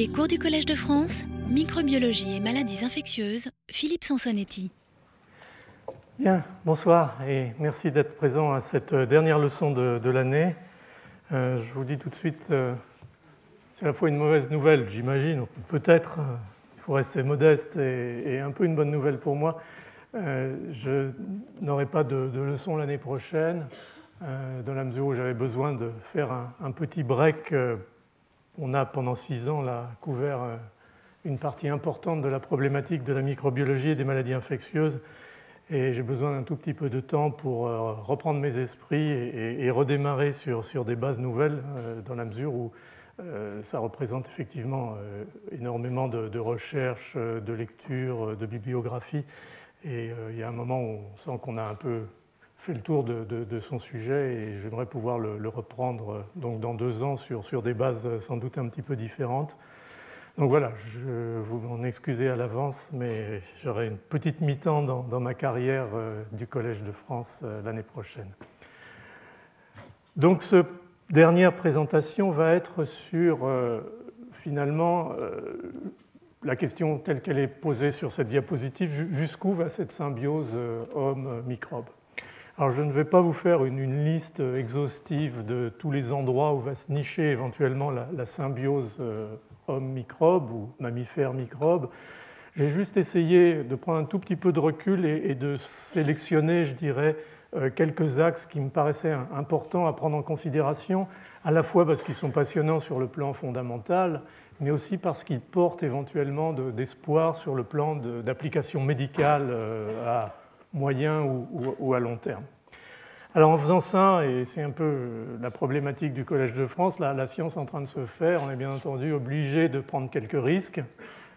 Les cours du Collège de France, microbiologie et maladies infectieuses, Philippe Sansonetti. Bien, bonsoir et merci d'être présent à cette dernière leçon de, l'année. Euh, je vous dis tout de suite, euh, c'est à la fois une mauvaise nouvelle, j'imagine, peut-être, euh, il faut rester modeste, et, un peu une bonne nouvelle pour moi. je n'aurai pas de, leçon l'année prochaine, dans la mesure où j'avais besoin de faire un, un petit break on a pendant six ans couvert euh, une partie importante de la problématique de la microbiologie et des maladies infectieuses. Et j'ai besoin d'un tout petit peu de temps pour euh, reprendre mes esprits et, redémarrer sur, des bases nouvelles, euh, dans la mesure où ça représente effectivement énormément de, recherches, de lectures, de bibliographie. Et il y a un moment où on sent qu'on a un peu fait le tour de, son sujet et j'aimerais pouvoir le, reprendre euh, donc dans deux ans sur, des bases euh, sans doute un petit peu différentes. Donc voilà, je vous m'en excusez à l'avance, mais j'aurai une petite mi-temps dans, ma carrière euh, du Collège de France l'année prochaine. Donc cette dernière présentation va être sur finalement la question telle qu'elle est posée sur cette diapositive, jusqu'où va cette symbiose homme-microbe? Alors je ne vais pas vous faire une, liste exhaustive de tous les endroits où va se nicher éventuellement la, symbiose euh, homme-microbe ou mammifère-microbe. J'ai juste essayé de prendre un tout petit peu de recul et, de sélectionner, je dirais, euh, quelques axes qui me paraissaient importants à prendre en considération, à la fois parce qu'ils sont passionnants sur le plan fondamental, mais aussi parce qu'ils portent éventuellement d'espoir sur le plan d'application médicale euh, à moyen ou, à long terme. Alors en faisant ça, et c'est un peu la problématique du Collège de France, la science en train de se faire, on est bien entendu obligé de prendre quelques risques,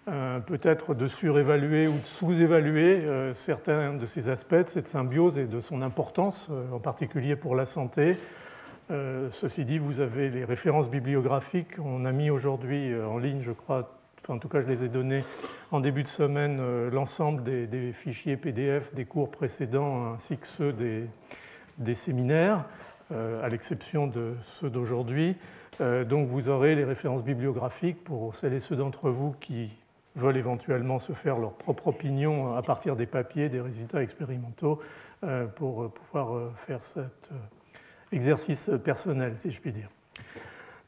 euh, peut-être de surévaluer ou de sous-évaluer euh, certains de ces aspects de cette symbiose et de son importance, euh, en particulier pour la santé. ceci dit, vous avez les références bibliographiques. On a mis aujourd'hui en ligne, je crois, en tout cas je les ai donnés en début de semaine, euh, l'ensemble des, fichiers PDF des cours précédents ainsi que ceux des, séminaires, euh, à l'exception de ceux d'aujourd'hui. Euh, donc vous aurez les références bibliographiques pour celles et ceux d'entre vous qui veulent éventuellement se faire leur propre opinion à partir des papiers, des résultats expérimentaux, pour pouvoir faire cet exercice personnel, si je puis dire.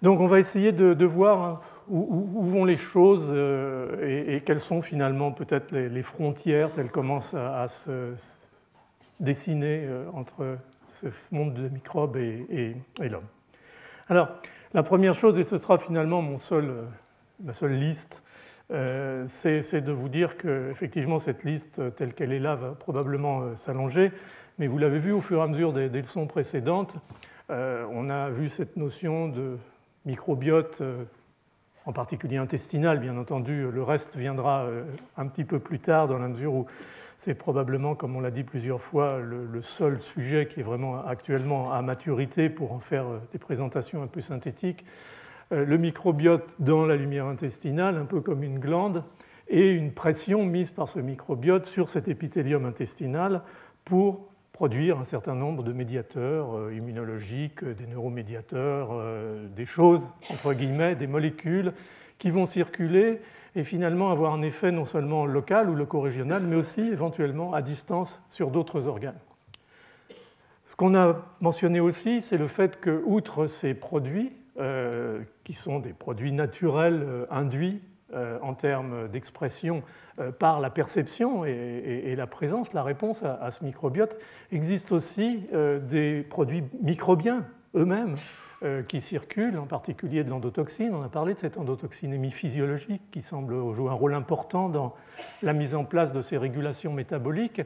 Donc on va essayer de voir où, vont les choses euh, et, quelles sont finalement peut-être les, frontières telles commencent à, se dessiner euh, entre ce monde de microbes et, l'homme. Alors, la première chose, et ce sera finalement mon seul, euh, ma seule liste, c'est de vous dire que effectivement cette liste telle qu'elle est là va probablement s'allonger, mais vous l'avez vu au fur et à mesure des, des leçons précédentes, on a vu cette notion de microbiote en particulier intestinal, bien entendu. Le reste viendra euh, un petit peu plus tard, dans la mesure où c'est probablement, comme on l'a dit plusieurs fois, le, seul sujet qui est vraiment actuellement à maturité pour en faire euh, des présentations un peu synthétiques. Euh, le microbiote dans la lumière intestinale, un peu comme une glande, et une pression mise par ce microbiote sur cet épithélium intestinal pour produire un certain nombre de médiateurs euh, immunologiques, euh, des neuromédiateurs, euh, des choses, entre guillemets, des molécules qui vont circuler et finalement avoir un effet non seulement local ou loco-régional, mais aussi éventuellement à distance sur d'autres organes. Ce qu'on a mentionné aussi, c'est le fait que, outre ces produits, qui sont des produits naturels induits en termes d'expression par la perception et, la présence, la réponse à, ce microbiote, existe aussi euh, des produits microbiens eux-mêmes euh, qui circulent, en particulier de l'endotoxine. On a parlé de cette endotoxinémie physiologique qui semble jouer un rôle important dans la mise en place de ces régulations métaboliques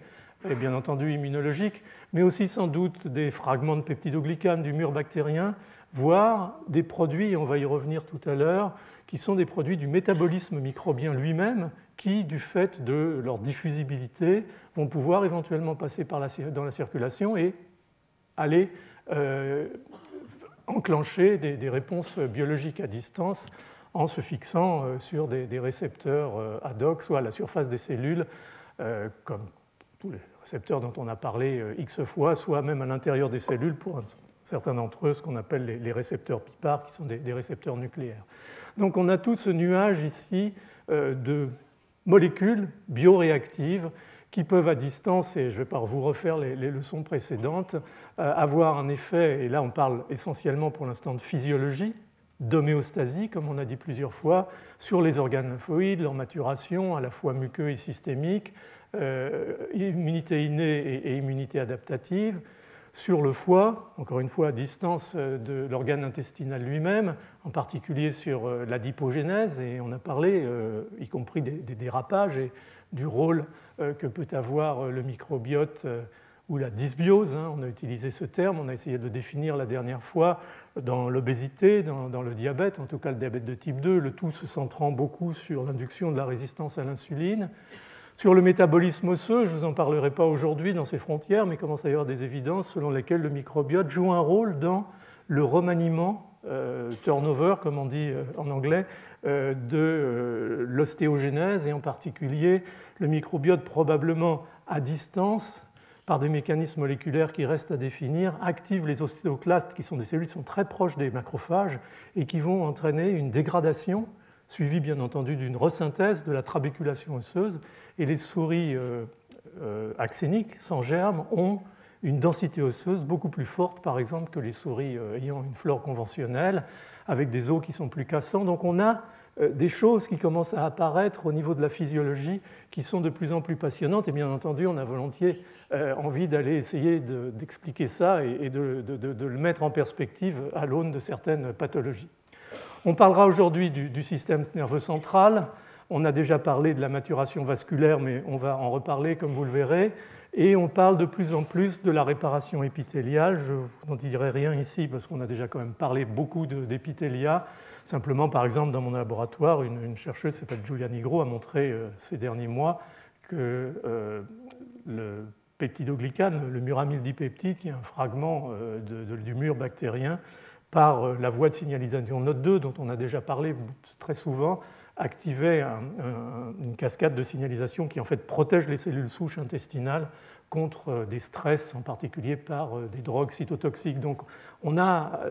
et bien entendu immunologiques, mais aussi sans doute des fragments de peptidoglycanes du mur bactérien, voire des produits, on va y revenir tout à l'heure, qui sont des produits du métabolisme microbien lui-même qui, du fait de leur diffusibilité, vont pouvoir éventuellement passer dans la circulation et aller euh, enclencher des, réponses biologiques à distance en se fixant euh, sur des, récepteurs euh, ad hoc, soit à la surface des cellules, comme tous les récepteurs dont on a parlé X fois, soit même à l'intérieur des cellules pour certains d'entre eux ce qu'on appelle les, récepteurs PIPAR, qui sont des, récepteurs nucléaires. Donc on a tout ce nuage ici de molécules bioréactives qui peuvent à distance, et je ne vais pas vous refaire les, leçons précédentes, avoir un effet, et là on parle essentiellement pour l'instant de physiologie, d'homéostasie, comme on a dit plusieurs fois, sur les organes lymphoïdes, leur maturation, à la fois muqueux et systémique, euh, immunité innée et, immunité adaptative, sur le foie, encore une fois à distance euh, de l'organe intestinal lui-même, en particulier sur euh, la dipogénèse, et on a parlé, y compris des, dérapages et du rôle que peut avoir le microbiote ou la dysbiose, hein, on a utilisé ce terme, on a essayé de le définir la dernière fois dans l'obésité, dans, le diabète, en tout cas le diabète de type 2, le tout se centrant beaucoup sur l'induction de la résistance à l'insuline. Sur le métabolisme osseux, je ne vous en parlerai pas aujourd'hui dans ces frontières, mais commence à y avoir des évidences selon lesquelles le microbiote joue un rôle dans le remaniement, euh, turnover comme on dit euh, en anglais, euh, de l'ostéogénèse et en particulier le microbiote probablement à distance par des mécanismes moléculaires qui restent à définir, activent les ostéoclastes, qui sont des cellules qui sont très proches des macrophages et qui vont entraîner une dégradation, suivie bien entendu d'une resynthèse de la trabéculation osseuse. Et les souris euh, euh, axéniques, sans germes, ont une densité osseuse beaucoup plus forte, par exemple, que les souris euh, ayant une flore conventionnelle, avec des os qui sont plus cassants. Donc on a des choses qui commencent à apparaître au niveau de la physiologie qui sont de plus en plus passionnantes. Et bien entendu, on a volontiers euh, envie d'aller essayer d'expliquer ça et de, le mettre en perspective à l'aune de certaines pathologies. On parlera aujourd'hui du, système nerveux central. On a déjà parlé de la maturation vasculaire, mais on va en reparler comme vous le verrez. Et on parle de plus en plus de la réparation épithéliale. Je n'en dirai rien ici parce qu'on a déjà quand même parlé beaucoup d'épithélia. Simplement, par exemple, dans mon laboratoire, une, chercheuse qui s'appelle Julia Nigro a montré euh, ces derniers mois que euh, le peptidoglycane, le muramyldipeptide, qui est un fragment euh, du mur bactérien, par euh, la voie de signalisation NOT 2, dont on a déjà parlé très souvent, activait une cascade de signalisation qui en fait protège les cellules souches intestinales contre euh, des stress, en particulier par des drogues cytotoxiques. Donc on a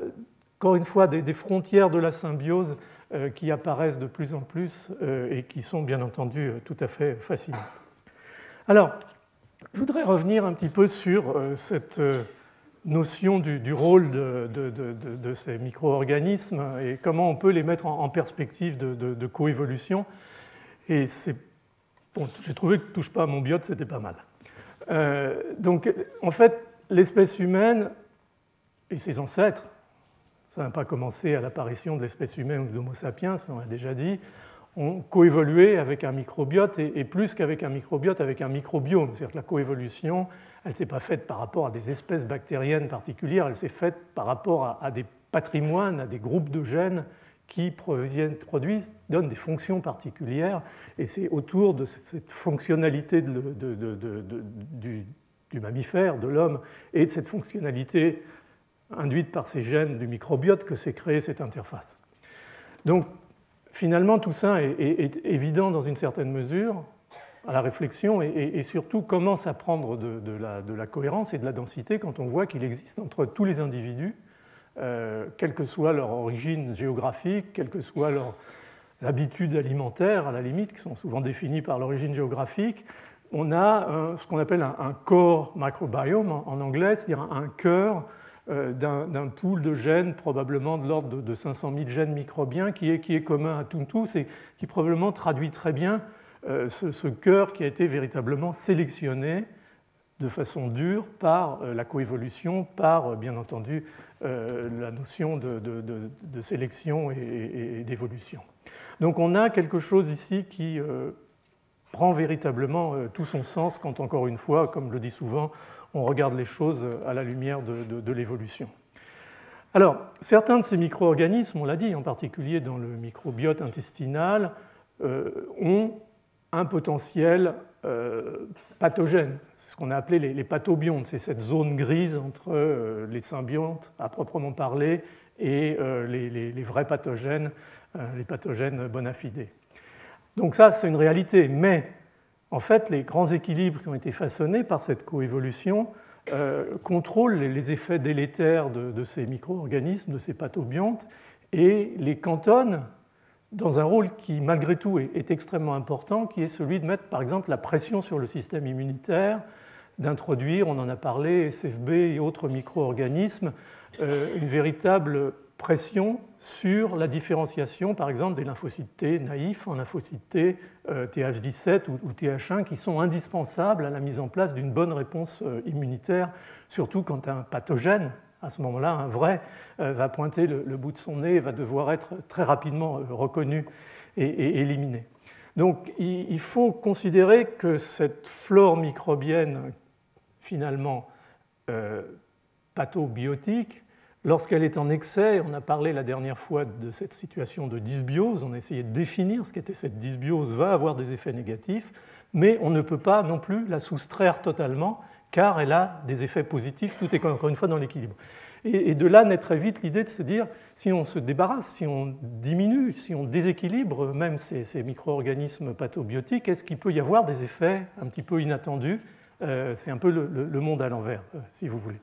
encore une fois des, frontières de la symbiose qui apparaissent de plus en plus et qui sont bien entendu tout à fait fascinantes. Alors, je voudrais revenir un petit peu sur euh, cette euh, notion du, rôle de, ces micro-organismes et comment on peut les mettre en, perspective de, coévolution. Et bon, j'ai trouvé que touche pas à mon biote, c'était pas mal. Euh, donc, en fait, l'espèce humaine et ses ancêtres, ça n'a pas commencé à l'apparition de l'espèce humaine ou de l'Homo sapiens, on l'a déjà dit, ont coévolué avec un microbiote et, plus qu'avec un microbiote, avec un microbiome. C'est-à-dire que la coévolution, elle ne s'est pas faite par rapport à des espèces bactériennes particulières, elle s'est faite par rapport à, des patrimoines, à des groupes de gènes qui produisent, donnent des fonctions particulières. Et c'est autour de cette, fonctionnalité du, mammifère, de l'homme, et de cette fonctionnalité induite par ces gènes du microbiote que s'est créée cette interface. Donc finalement, tout ça est, évident dans une certaine mesure à la réflexion et, surtout commence à prendre de, la, cohérence et de la densité quand on voit qu'il existe entre tous les individus, euh, quelle que soit leur origine géographique, quelles que soient leurs habitudes alimentaires, à la limite, qui sont souvent définies par l'origine géographique, on a ce qu'on appelle un, un, core microbiome en anglais, c'est-à-dire un cœur euh, d'un pool de gènes, probablement de l'ordre de 500 000 gènes microbiens, qui est, qui est commun à tous et qui probablement traduit très bien euh, ce, cœur qui a été véritablement sélectionné de façon dure par euh, la coévolution, par bien entendu la notion de, sélection et, d'évolution. Donc on a quelque chose ici qui prend véritablement tout son sens quand, encore une fois, comme je le dis souvent, on regarde les choses à la lumière de, l'évolution. Alors, certains de ces micro-organismes, on l'a dit, en particulier dans le microbiote intestinal, euh, ont un potentiel euh, pathogène. Ce qu'on a appelé les, pathobiontes. C'est cette zone grise entre euh, les symbiontes, à proprement parler, et les, les, vrais pathogènes, les pathogènes bona fide. Donc ça, c'est une réalité. Mais en fait, les grands équilibres qui ont été façonnés par cette coévolution contrôle les effets délétères de, ces micro-organismes, de ces pathobiontes, et les cantonne dans un rôle qui, malgré tout, est, extrêmement important, qui est celui de mettre, par exemple, la pression sur le système immunitaire, d'introduire, on en a parlé, SFB et autres micro-organismes, une véritable pression sur la différenciation, par exemple, des lymphocytes naïfs en lymphocytes T TH17 ou, TH1 qui sont indispensables à la mise en place d'une bonne réponse euh, immunitaire, surtout quand un pathogène, à ce moment-là, un vrai, euh, va pointer le, bout de son nez et va devoir être très rapidement euh, reconnu et, éliminé. Donc il, faut considérer que cette flore microbienne, finalement pathobiotique, Lorsqu'elle est en excès, on a parlé la dernière fois de cette situation de dysbiose, on a essayé de définir ce qu'était cette dysbiose, va avoir des effets négatifs, mais on ne peut pas non plus la soustraire totalement, car elle a des effets positifs, tout est encore une fois dans l'équilibre. Et, de là naît très vite l'idée de se dire, si on se débarrasse, si on diminue, si on déséquilibre même ces, micro-organismes pathobiotiques, est-ce qu'il peut y avoir des effets un petit peu inattendus? Euh, C'est un peu le, monde à l'envers, euh, si vous voulez.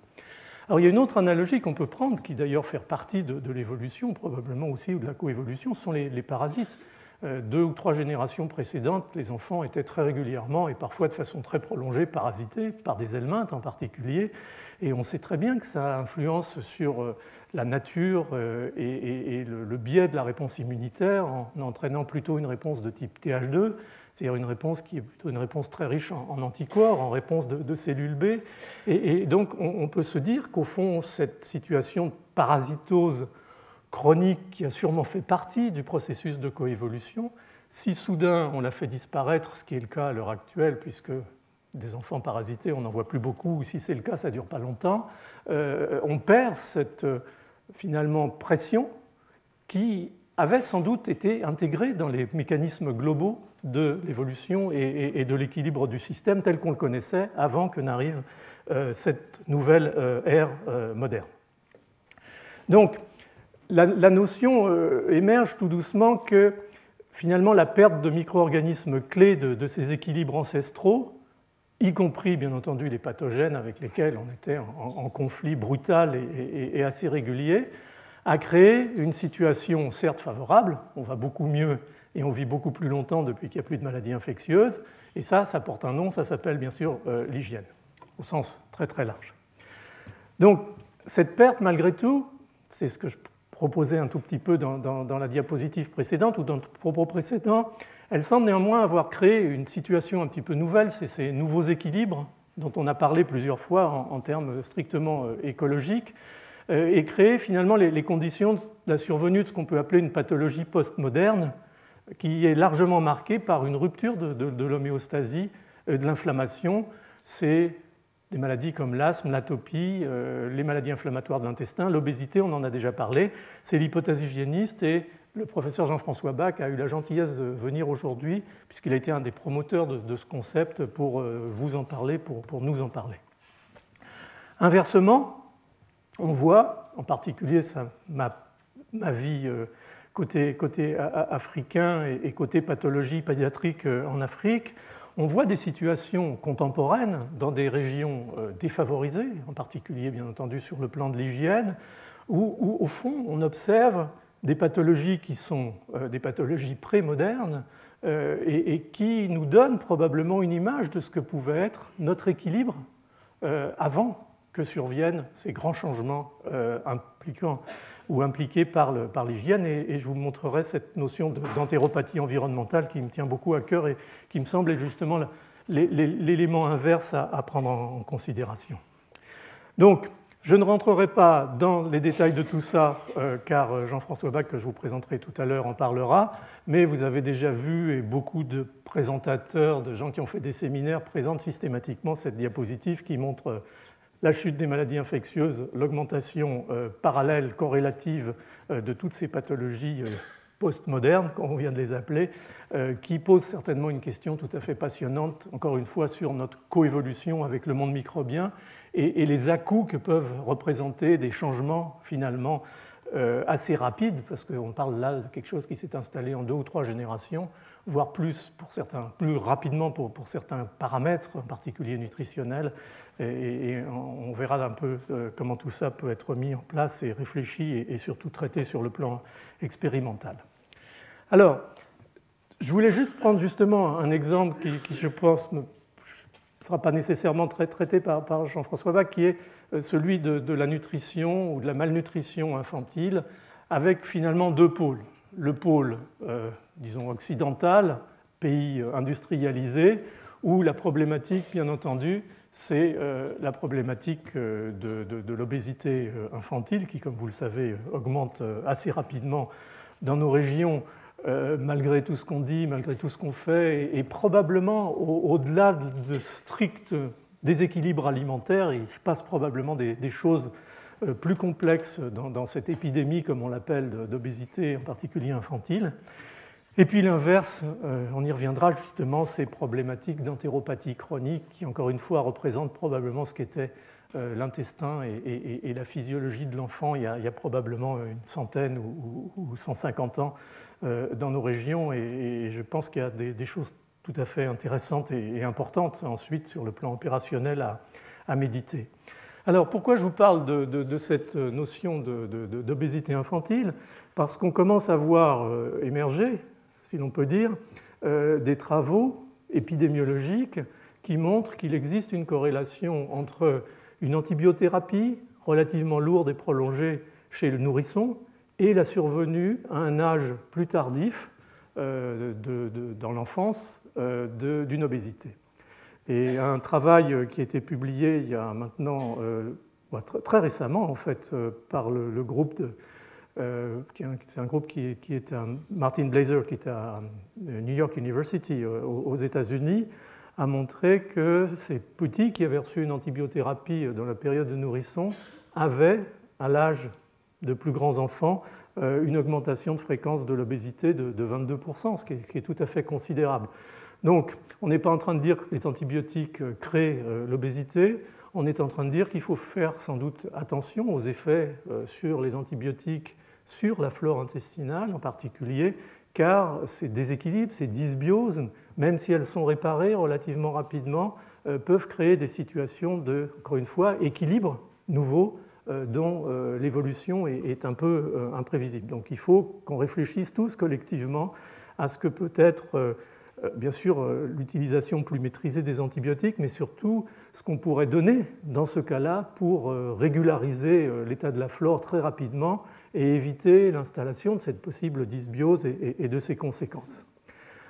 Alors il y a une autre analogie qu'on peut prendre, qui d'ailleurs fait partie de, l'évolution, probablement aussi, ou de la coévolution, ce sont les, parasites. Euh, deux ou trois générations précédentes, les enfants étaient très régulièrement et parfois de façon très prolongée parasités par des helminthes en particulier. Et on sait très bien que ça influence sur euh, la nature euh, et, le, biais de la réponse immunitaire en entraînant plutôt une réponse de type TH2 c'est-à-dire une réponse qui est plutôt une réponse très riche en, anticorps, en réponse de, cellules B. Et, donc on, peut se dire qu'au fond, cette situation de parasitose chronique qui a sûrement fait partie du processus de coévolution, si soudain on la fait disparaître, ce qui est le cas à l'heure actuelle, puisque des enfants parasités, on n'en voit plus beaucoup, ou si c'est le cas, ça ne dure pas longtemps, euh, on perd cette finalement pression qui avait sans doute été intégrée dans les mécanismes globaux de l'évolution et, de l'équilibre du système tel qu'on le connaissait avant que n'arrive euh, cette nouvelle euh, ère euh, moderne. Donc, la, notion émerge tout doucement que finalement la perte de micro-organismes clés de, ces équilibres ancestraux, y compris bien entendu les pathogènes avec lesquels on était en, conflit brutal et, assez régulier, a créé une situation certes favorable, on va beaucoup mieux et on vit beaucoup plus longtemps depuis qu'il n'y a plus de maladies infectieuses. Et ça, ça porte un nom, ça s'appelle bien sûr euh, l'hygiène, au sens très très large. Donc cette perte, malgré tout, c'est ce que je proposais un tout petit peu dans, la diapositive précédente ou dans le propos précédent, elle semble néanmoins avoir créé une situation un petit peu nouvelle, c'est ces nouveaux équilibres dont on a parlé plusieurs fois en, termes strictement euh, écologiques, euh, et créer finalement les, conditions de la survenue de ce qu'on peut appeler une pathologie postmoderne, qui est largement marqué par une rupture de, l'homéostasie, euh, de l'inflammation. C'est des maladies comme l'asthme, l'atopie, euh, les maladies inflammatoires de l'intestin, l'obésité, on en a déjà parlé. C'est l'hypothèse hygiéniste et le professeur Jean-François Bach a eu la gentillesse de venir aujourd'hui, puisqu'il a été un des promoteurs de, ce concept, pour euh, vous en parler, pour, nous en parler. Inversement, on voit, en particulier ma, ma vie côté, africain et, côté pathologie pédiatrique euh, en Afrique, on voit des situations contemporaines dans des régions euh, défavorisées, en particulier bien entendu sur le plan de l'hygiène, où, au fond on observe des pathologies qui sont euh, des pathologies prémodernes et, et, qui nous donnent probablement une image de ce que pouvait être notre équilibre avant que surviennent ces grands changements impliquant ou impliqués par l'hygiène. Et, je vous montrerai cette notion d'entéropathie environnementale qui me tient beaucoup à cœur et qui me semble être justement l'élément inverse à, prendre en considération. Donc, je ne rentrerai pas dans les détails de tout ça, euh, car Jean-François Bach, que je vous présenterai tout à l'heure, en parlera, mais vous avez déjà vu, et beaucoup de présentateurs, de gens qui ont fait des séminaires, présentent systématiquement cette diapositive qui montre la chute des maladies infectieuses, l'augmentation euh, parallèle, corrélative euh, de toutes ces pathologies euh, postmodernes, comme on vient de les appeler, qui posent certainement une question tout à fait passionnante, encore une fois, sur notre coévolution avec le monde microbien et, les à-coups que peuvent représenter des changements finalement assez rapide, parce qu'on parle là de quelque chose qui s'est installé en deux ou trois générations, voire plus, pour certains, plus rapidement pour, pour certains paramètres, en particulier nutritionnels. Et, on verra un peu comment tout ça peut être mis en place et réfléchi et, surtout traité sur le plan expérimental. Alors, je voulais juste prendre justement un exemple qui, je pense, ne sera pas nécessairement très traité par, Jean-François Bach, qui est euh, celui de, la nutrition ou de la malnutrition infantile, avec finalement deux pôles. Le pôle, euh, disons, occidental, pays euh, industrialisé, où la problématique, bien entendu, c'est la problématique de, de l'obésité infantile, qui, comme vous le savez, augmente assez rapidement dans nos régions euh, malgré tout ce qu'on dit, malgré tout ce qu'on fait, et, probablement au-delà de, stricts déséquilibres alimentaires, il se passe probablement des, choses euh, plus complexes dans, cette épidémie, comme on l'appelle, d'obésité, en particulier infantile. Et puis l'inverse, euh, on y reviendra justement, ces problématiques d'entéropathie chronique qui, encore une fois, représentent probablement ce qu'était l'intestin et, la physiologie de l'enfant il, y a probablement une centaine ou, ou 150 ans euh, dans nos régions et, je pense qu'il y a des, choses tout à fait intéressantes et, importantes ensuite sur le plan opérationnel à, méditer. Alors pourquoi je vous parle de, cette notion d'obésité infantile? Parce qu'on commence à voir euh, émerger, si l'on peut dire, euh, des travaux épidémiologiques qui montrent qu'il existe une corrélation entre une antibiothérapie relativement lourde et prolongée chez le nourrisson et la survenue à un âge plus tardif euh, dans l'enfance euh, d'une obésité. Et un travail qui a été publié il y a maintenant, euh, très récemment en fait, par le, groupe de, c'est un groupe qui est, qui Martin Blazer, qui est à New York University aux États-Unis, a montré que ces petits qui avaient reçu une antibiothérapie dans la période de nourrisson avaient, à l'âge de plus grands enfants euh, une augmentation de fréquence de l'obésité de, 22%, ce qui, est, tout à fait considérable. Donc, on n'est pas en train de dire que les antibiotiques euh, créent euh, l'obésité, on est en train de dire qu'il faut faire sans doute attention aux effets sur les antibiotiques, sur la flore intestinale en particulier, car ces déséquilibres, ces dysbioses, même si elles sont réparées relativement rapidement, peuvent créer des situations de, encore une fois, équilibre nouveau euh, dont euh, l'évolution est un peu euh, imprévisible. Donc il faut qu'on réfléchisse tous collectivement à ce que peut être, bien sûr, l'utilisation plus maîtrisée des antibiotiques, mais surtout ce qu'on pourrait donner dans ce cas-là pour régulariser l'état de la flore très rapidement et éviter l'installation de cette possible dysbiose et de ses conséquences.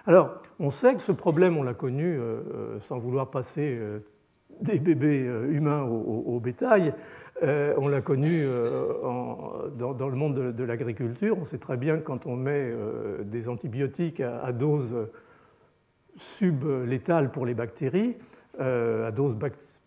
Alors, on sait que ce problème, on l'a connu sans vouloir passer des bébés humains au bétail, euh, on l'a connu euh, dans, le monde de, l'agriculture. On sait très bien quand on met euh, des antibiotiques à, dose sublétale pour les bactéries, à dose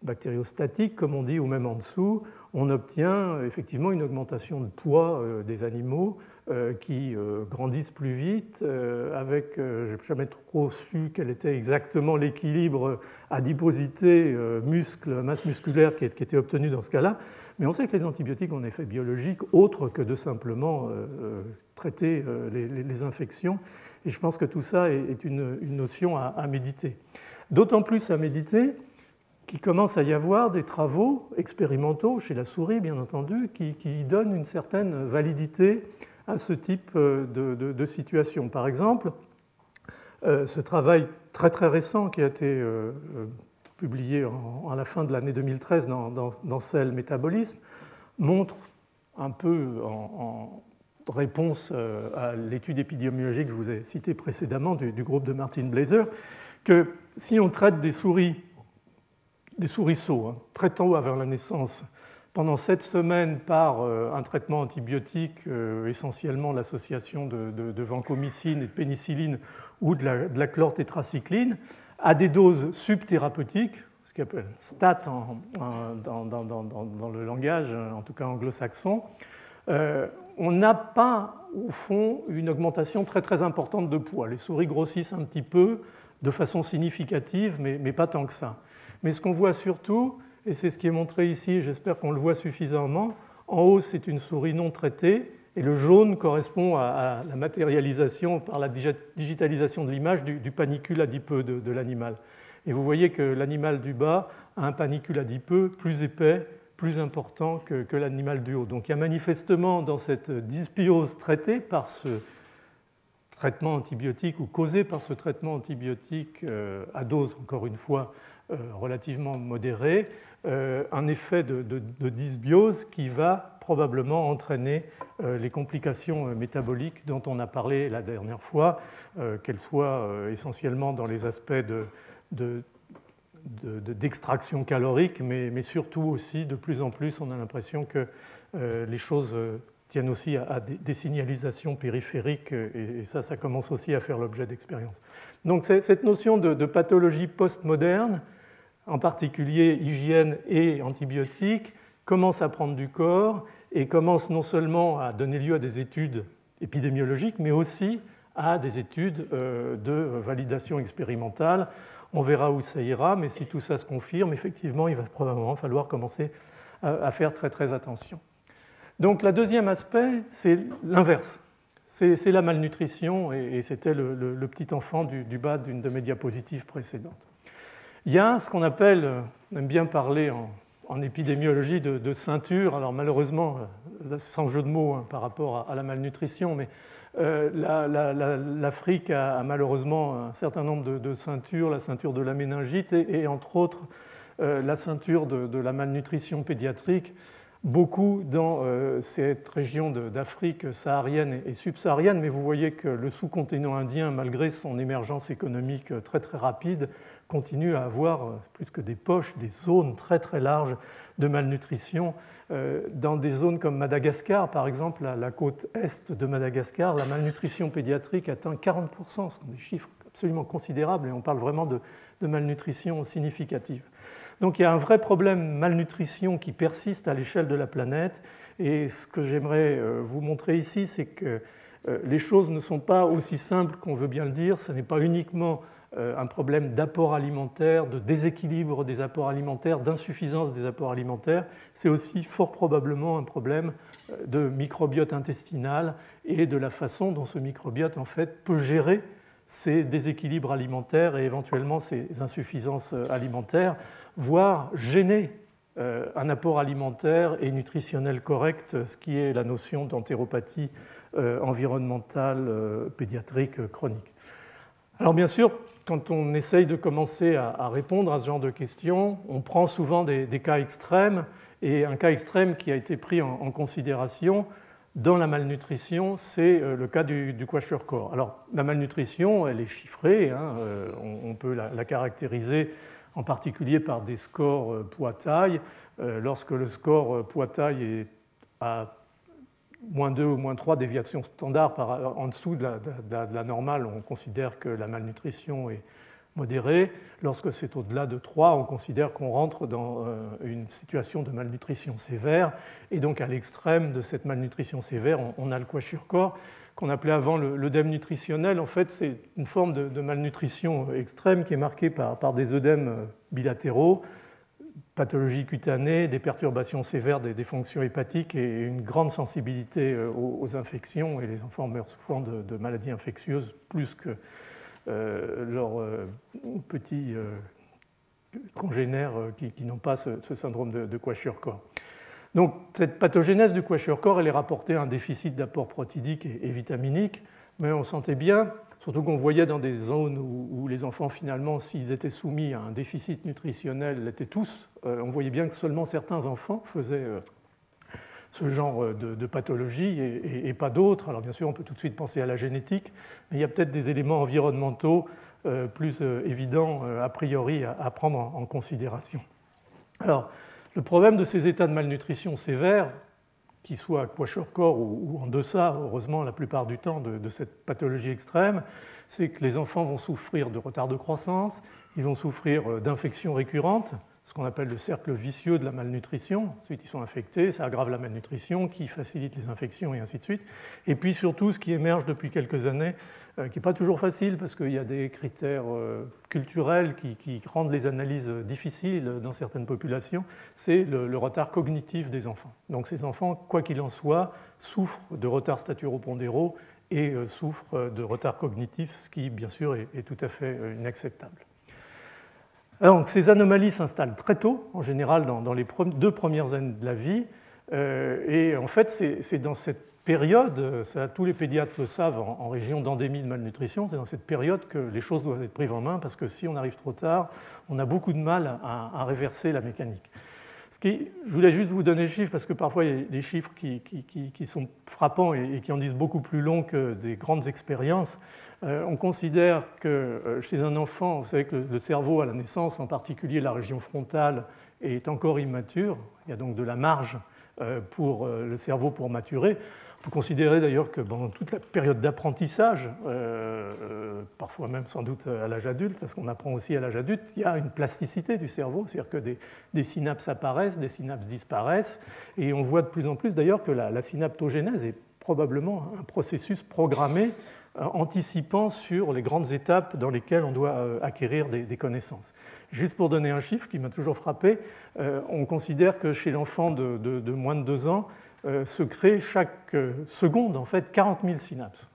bactériostatique, comme on dit, ou même en dessous, on obtient effectivement une augmentation de poids des animaux euh, qui euh, grandissent plus vite, euh, avec, je n'ai jamais trop su quel était exactement l'équilibre adiposité, muscle, masse musculaire qui était obtenu dans ce cas-là, mais on sait que les antibiotiques ont un effet biologique autre que de simplement traiter les, infections, et je pense que tout ça est une, notion à, méditer. D'autant plus à méditer qu'il commence à y avoir des travaux expérimentaux chez la souris, bien entendu, qui, qui donnent une certaine validité à ce type euh, de, situation. Par exemple, euh, ce travail très très récent qui a été euh, publié à la fin de l'année 2013 dans, dans, Cell Métabolisme montre un peu en, réponse à l'étude épidémiologique que je vous ai citée précédemment du, groupe de Martin Blazer, que si on traite des souris, des sourisseaux, hein, très tôt avant la naissance, pendant sept semaines par euh, un traitement antibiotique, euh, essentiellement l'association de, vancomycine et de pénicilline ou de la, de chlortétracycline, à des doses subthérapeutiques, ce qu'on appelle STAT dans, le langage, en tout cas anglo-saxon, euh, on n'a pas, au fond, une augmentation très très importante de poids. Les souris grossissent un petit peu de façon significative, mais pas tant que ça. Mais ce qu'on voit surtout, et c'est ce qui est montré ici, j'espère qu'on le voit suffisamment. En haut, c'est une souris non traitée, et le jaune correspond à, la matérialisation par la digitalisation de l'image du, panicule adipeux de, l'animal. Et vous voyez que l'animal du bas a un panicule adipeux plus épais, plus important que, l'animal du haut. Donc il y a manifestement dans cette dysbiose traitée par ce traitement antibiotique ou causé par ce traitement antibiotique euh, à dose, encore une fois, relativement modérée, euh, un effet de, dysbiose qui va probablement entraîner euh, les complications métaboliques dont on a parlé la dernière fois, qu'elles soient essentiellement dans les aspects d'extraction calorique, mais, surtout aussi, de plus en plus, on a l'impression que les choses tiennent aussi à, des, signalisations périphériques, et, ça, ça commence aussi à faire l'objet d'expériences. Donc cette notion de, pathologie postmoderne, en particulier hygiène et antibiotiques, commence à prendre du corps et commence non seulement à donner lieu à des études épidémiologiques, mais aussi à des études euh, de validation expérimentale. On verra où ça ira, mais si tout ça se confirme, effectivement, il va probablement falloir commencer à faire très très attention. Donc, le deuxième aspect, c'est l'inverse. C'est la malnutrition, et c'était le, petit enfant du, du bas d'une de mes diapositives précédentes. Il y a ce qu'on appelle, on aime bien parler en, épidémiologie de, ceinture, alors malheureusement, euh, sans jeu de mots hein, par rapport à, la malnutrition, mais euh, l'Afrique a, malheureusement un certain nombre de, ceintures, la ceinture de la méningite et, entre autres euh, la ceinture de, la malnutrition pédiatrique. Beaucoup dans euh, cette région d'Afrique saharienne et subsaharienne, mais vous voyez que le sous-continent indien, malgré son émergence économique très très rapide, continue à avoir euh, plus que des poches, des zones très très larges de malnutrition. Euh, dans des zones comme Madagascar, par exemple, la côte est de Madagascar, la malnutrition pédiatrique atteint 40%, ce sont des chiffres absolument considérables, et on parle vraiment de malnutrition significative. Donc il y a un vrai problème malnutrition qui persiste à l'échelle de la planète. Et ce que j'aimerais euh, vous montrer ici, c'est que les choses ne sont pas aussi simples qu'on veut bien le dire. Ce n'est pas uniquement un problème d'apport alimentaire, de déséquilibre des apports alimentaires, d'insuffisance des apports alimentaires. C'est aussi fort probablement un problème de microbiote intestinal et de la façon dont ce microbiote en fait peut gérer ces déséquilibres alimentaires et éventuellement ces insuffisances alimentaires voire gêner euh, un apport alimentaire et nutritionnel correct, ce qui est la notion d'entéropathie euh, environnementale euh, pédiatrique chronique. Alors bien sûr, quand on essaye de commencer à, répondre à ce genre de questions, on prend souvent des, cas extrêmes, et un cas extrême qui a été pris en, considération dans la malnutrition, c'est le cas du, du core Alors la malnutrition, elle est chiffrée, hein, on, peut la caractériser en particulier par des scores euh, poids-taille. Euh, lorsque le score euh, poids-taille est à moins 2 ou moins 3 déviations standards en dessous de la, normale, on considère que la malnutrition est modérée. Lorsque c'est au-delà de 3, on considère qu'on rentre dans une situation de malnutrition sévère. Et donc à l'extrême de cette malnutrition sévère, on a le corps qu'on appelait avant l'œdème nutritionnel. En fait, c'est une forme de, malnutrition extrême qui est marquée par, des œdèmes bilatéraux, pathologie cutanée, des perturbations sévères des, fonctions hépatiques et une grande sensibilité euh, aux, infections. Et les enfants meurent souvent de, maladies infectieuses plus que euh, leurs euh, petits congénères qui, n'ont pas ce, syndrome de, de Kwashiorkor. Donc cette pathogénèse du corps, elle est rapportée à un déficit d'apport protidique et, vitaminique, mais on sentait bien, surtout qu'on voyait dans des zones où, les enfants finalement, s'ils étaient soumis à un déficit nutritionnel, l'étaient tous, euh, on voyait bien que seulement certains enfants faisaient euh, ce genre euh, de, pathologie et, pas d'autres. Alors bien sûr, on peut tout de suite penser à la génétique, mais il y a peut-être des éléments environnementaux plus évidents a priori à, prendre en, en considération. Alors, le problème de ces états de malnutrition sévères, qu'ils soient à kwashiorkor ou, en deçà, heureusement la plupart du temps, de, cette pathologie extrême, c'est que les enfants vont souffrir de retard de croissance, ils vont souffrir euh, d'infections récurrentes, ce qu'on appelle le cercle vicieux de la malnutrition. Ensuite, ils sont infectés, ça aggrave la malnutrition, qui facilite les infections et ainsi de suite. Et puis surtout, ce qui émerge depuis quelques années, euh, qui n'est pas toujours facile parce qu'il y a des critères euh, culturels qui, rendent les analyses difficiles dans certaines populations, c'est le, retard cognitif des enfants. Donc ces enfants, quoi qu'il en soit, souffrent de retards staturopondéraux et euh, souffrent de retard cognitif, ce qui, bien sûr, est tout à fait inacceptable. Alors, ces anomalies s'installent très tôt, en général dans, les deux premières années de la vie. Euh, et en fait, c'est dans cette période, tous les pédiatres le savent en, région d'endémie de malnutrition, c'est dans cette période que les choses doivent être prises en main parce que si on arrive trop tard, on a beaucoup de mal à, réverser la mécanique. Ce qui, je voulais juste vous donner des chiffres parce que parfois il y a des chiffres qui, sont frappants et, qui en disent beaucoup plus long que des grandes expériences. Euh, on considère que euh, chez un enfant, vous savez que le cerveau à la naissance, en particulier la région frontale, est encore immature. Il y a donc de la marge euh, pour le cerveau pour maturer. On peut considérer d'ailleurs que pendant toute la période d'apprentissage, parfois même sans doute à l'âge adulte, parce qu'on apprend aussi à l'âge adulte, il y a une plasticité du cerveau, c'est-à-dire que des, synapses apparaissent, des synapses disparaissent, et on voit de plus en plus d'ailleurs que la, la synaptogénèse est probablement un processus programmé anticipant sur les grandes étapes dans lesquelles on doit euh, acquérir des, connaissances. Juste pour donner un chiffre qui m'a toujours frappé, euh, on considère que chez l'enfant de, moins de 2 ans, se crée chaque seconde en fait 40 000 synapses.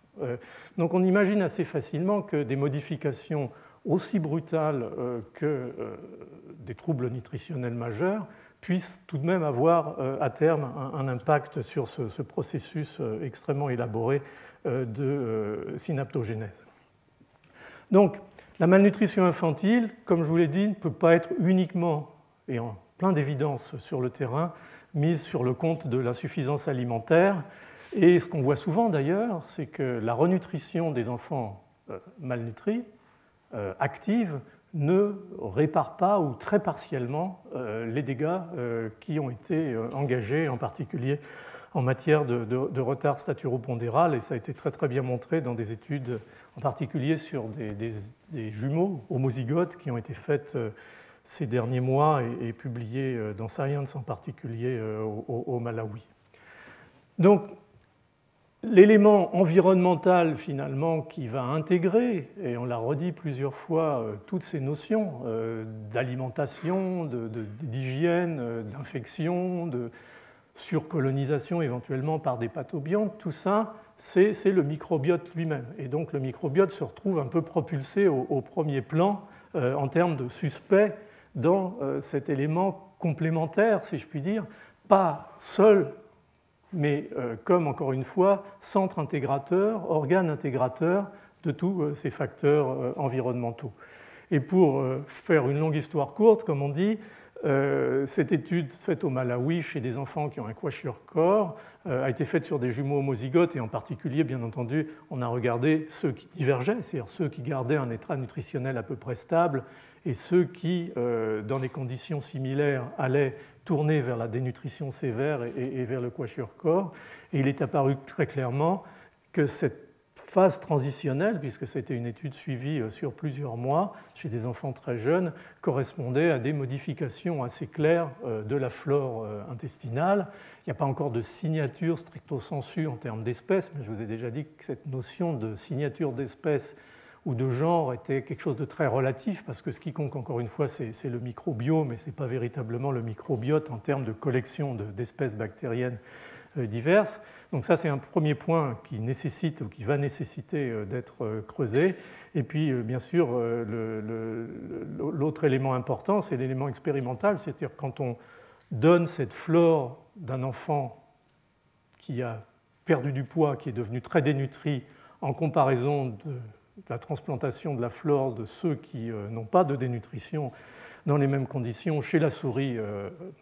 Donc on imagine assez facilement que des modifications aussi brutales que des troubles nutritionnels majeurs puissent tout de même avoir à terme un, impact sur ce processus extrêmement élaboré euh, de euh, synaptogénèse. Donc, la malnutrition infantile, comme je vous l'ai dit, ne peut pas être uniquement et en plein d'évidence sur le terrain mise sur le compte de l'insuffisance alimentaire. Et ce qu'on voit souvent d'ailleurs, c'est que la renutrition des enfants euh, malnutris, active, ne répare pas ou très partiellement les dégâts qui ont été engagés, en particulier en matière de, retard staturopondéral, et ça a été très très bien montré dans des études, en particulier sur des, jumeaux homozygotes qui ont été faites euh, ces derniers mois et, publiées euh, dans Science en particulier euh, au, Malawi. Donc, l'élément environnemental finalement qui va intégrer, et on l'a redit plusieurs fois, toutes ces notions d'alimentation, d'hygiène, d'infection, de, surcolonisation éventuellement par des pathobiontes, tout ça, c'est le microbiote lui-même. Et donc le microbiote se retrouve un peu propulsé au, premier plan euh, en termes de suspect dans euh, cet élément complémentaire, si je puis dire, pas seul, mais euh, comme encore une fois, centre intégrateur, organe intégrateur de tous ces facteurs environnementaux. Et pour faire une longue histoire courte, comme on dit, euh, cette étude faite au Malawi chez des enfants qui ont un corps euh, a été faite sur des jumeaux homozygotes et en particulier, bien entendu, on a regardé ceux qui divergeaient, c'est-à-dire ceux qui gardaient un état nutritionnel à peu près stable et ceux qui, euh, dans des conditions similaires, allaient tourner vers la dénutrition sévère et, vers le corps. Et il est apparu très clairement que cette phase transitionnelle, puisque c'était une étude suivie euh, sur plusieurs mois chez des enfants très jeunes, correspondait à des modifications assez claires euh, de la flore euh, intestinale. Il n'y a pas encore de signature stricto sensu en termes d'espèces, mais je vous ai déjà dit que cette notion de signature d'espèce ou de genre était quelque chose de très relatif, parce que ce qui compte encore une fois, c'est le microbiome, mais ce n'est pas véritablement le microbiote en termes de collection d'espèces bactériennes diverses. Donc ça, c'est un premier point qui nécessite ou qui va nécessiter euh, d'être euh, creusé. Et puis, euh, bien sûr, l'autre élément important, c'est l'élément expérimental, c'est-à-dire quand on donne cette flore d'un enfant qui a perdu du poids, qui est devenu très dénutri, en comparaison de la transplantation de la flore de ceux qui n'ont pas de dénutrition dans les mêmes conditions chez la souris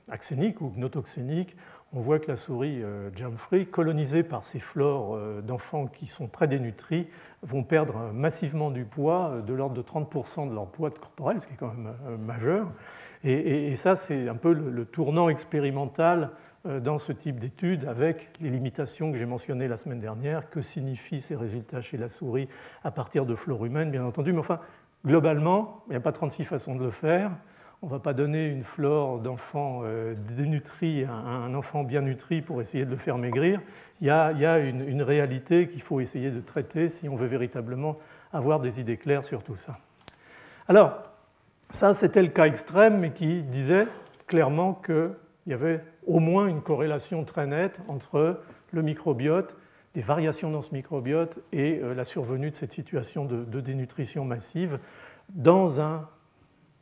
axénique ou gnotoxénique, on voit que la souris euh, free colonisée par ces flores euh, d'enfants qui sont très dénutris, vont perdre massivement du poids, euh, de l'ordre de 30% de leur poids corporel, ce qui est quand même majeur. Et, ça, c'est un peu le, tournant expérimental dans ce type d'études avec les limitations que j'ai mentionnées la semaine dernière. Que signifient ces résultats chez la souris à partir de flore humaines, bien entendu. Mais enfin, globalement, il n'y a pas 36 façons de le faire on ne va pas donner une flore d'enfant dénutri à un enfant bien nutri pour essayer de le faire maigrir. Il y a, une, réalité qu'il faut essayer de traiter si on veut véritablement avoir des idées claires sur tout ça. Alors, ça, c'était le cas extrême, mais qui disait clairement qu'il y avait au moins une corrélation très nette entre le microbiote, des variations dans ce microbiote et euh, la survenue de cette situation de, dénutrition massive dans un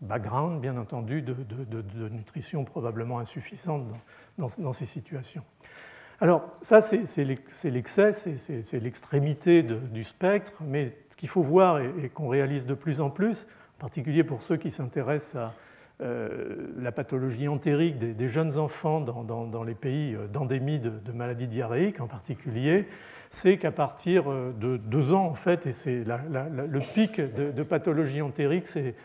background, bien entendu, de, nutrition probablement insuffisante dans, ces situations. Alors ça, c'est l'excès, c'est l'extrémité du spectre, mais ce qu'il faut voir et qu'on réalise de plus en plus, en particulier pour ceux qui s'intéressent à euh, la pathologie entérique des, jeunes enfants dans, les pays euh, d'endémie de, maladies diarrhéiques en particulier, c'est qu'à partir euh, de deux ans, en fait, et c'est le pic de, pathologie entérique, c'est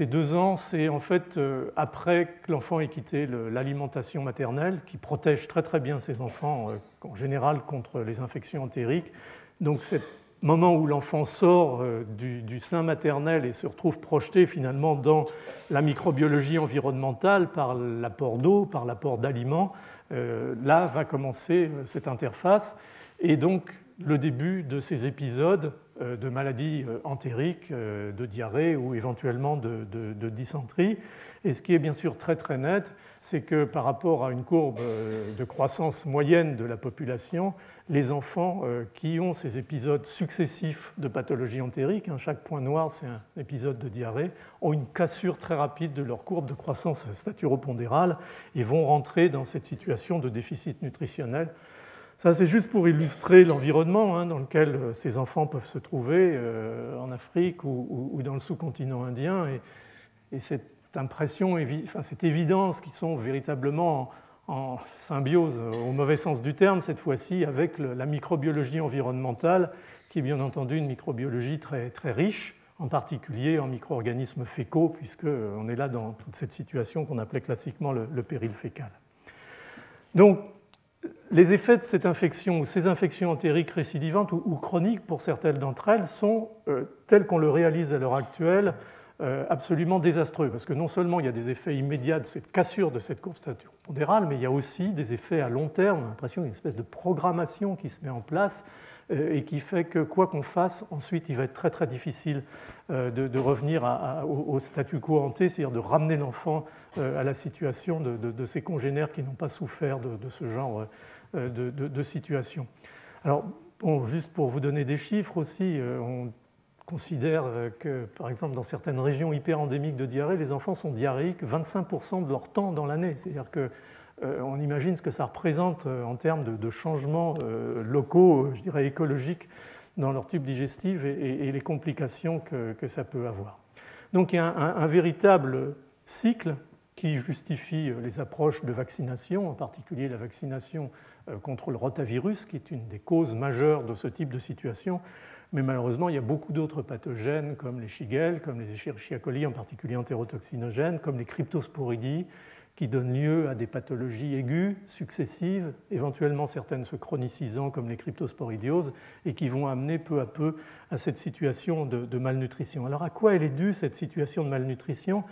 deux ans, c'est en fait après que l'enfant ait quitté l'alimentation maternelle, qui protège très très bien ses enfants en général contre les infections entériques. Donc cette moment où l'enfant sort euh, du, sein maternel et se retrouve projeté finalement dans la microbiologie environnementale par l'apport d'eau, par l'apport d'aliments, euh, là va commencer euh, cette interface et donc le début de ces épisodes de maladies entériques, de diarrhée ou éventuellement de, dysenterie. Et ce qui est bien sûr très très net, c'est que par rapport à une courbe de croissance moyenne de la population, les enfants euh, qui ont ces épisodes successifs de pathologie entérique, hein, chaque point noir c'est un épisode de diarrhée, ont une cassure très rapide de leur courbe de croissance staturopondérale et vont rentrer dans cette situation de déficit nutritionnel. Ça c'est juste pour illustrer l'environnement hein, dans lequel euh, ces enfants peuvent se trouver euh, en Afrique ou, dans le sous-continent indien et, cette impression, enfin, cette évidence qu'ils sont véritablement en symbiose au mauvais sens du terme, cette fois-ci avec la microbiologie environnementale, qui est bien entendu une microbiologie très, très riche, en particulier en micro-organismes fécaux, puisqu'on est là dans toute cette situation qu'on appelait classiquement le, péril fécal. Donc, les effets de cette infection ou ces infections entériques récidivantes ou, chroniques pour certaines d'entre elles sont, euh, tels qu'on le réalise à l'heure actuelle, euh, absolument désastreux, parce que non seulement il y a des effets immédiats de cette cassure de cette courbe pondérale, mais il y a aussi des effets à long terme, on a l'impression qu'il y a une espèce de programmation qui se met en place euh, et qui fait que quoi qu'on fasse, ensuite il va être très très difficile euh, de, revenir au, statu quo ante, c'est-à-dire de ramener l'enfant à la situation de, ses congénères qui n'ont pas souffert de, ce genre de, situation. Alors, juste pour vous donner des chiffres aussi, on considère que, par exemple, dans certaines régions hyperendémiques de diarrhée, les enfants sont diarrhéiques 25% de leur temps dans l'année. C'est-à-dire qu'on euh, imagine ce que ça représente euh, en termes de, changements euh, locaux, je dirais écologiques, dans leur tube digestif et, les complications que, ça peut avoir. Donc il y a un, véritable cycle qui justifie les approches de vaccination, en particulier la vaccination contre le rotavirus, qui est une des causes majeures de ce type de situation, mais malheureusement, il y a beaucoup d'autres pathogènes comme les Shigella, comme les Escherichia coli, en particulier entérotoxinogènes, comme les cryptosporidies, qui donnent lieu à des pathologies aiguës, successives, éventuellement certaines se chronicisant comme les cryptosporidioses, et qui vont amener peu à peu à cette situation de, malnutrition. Alors à quoi elle est due cette situation de malnutrition?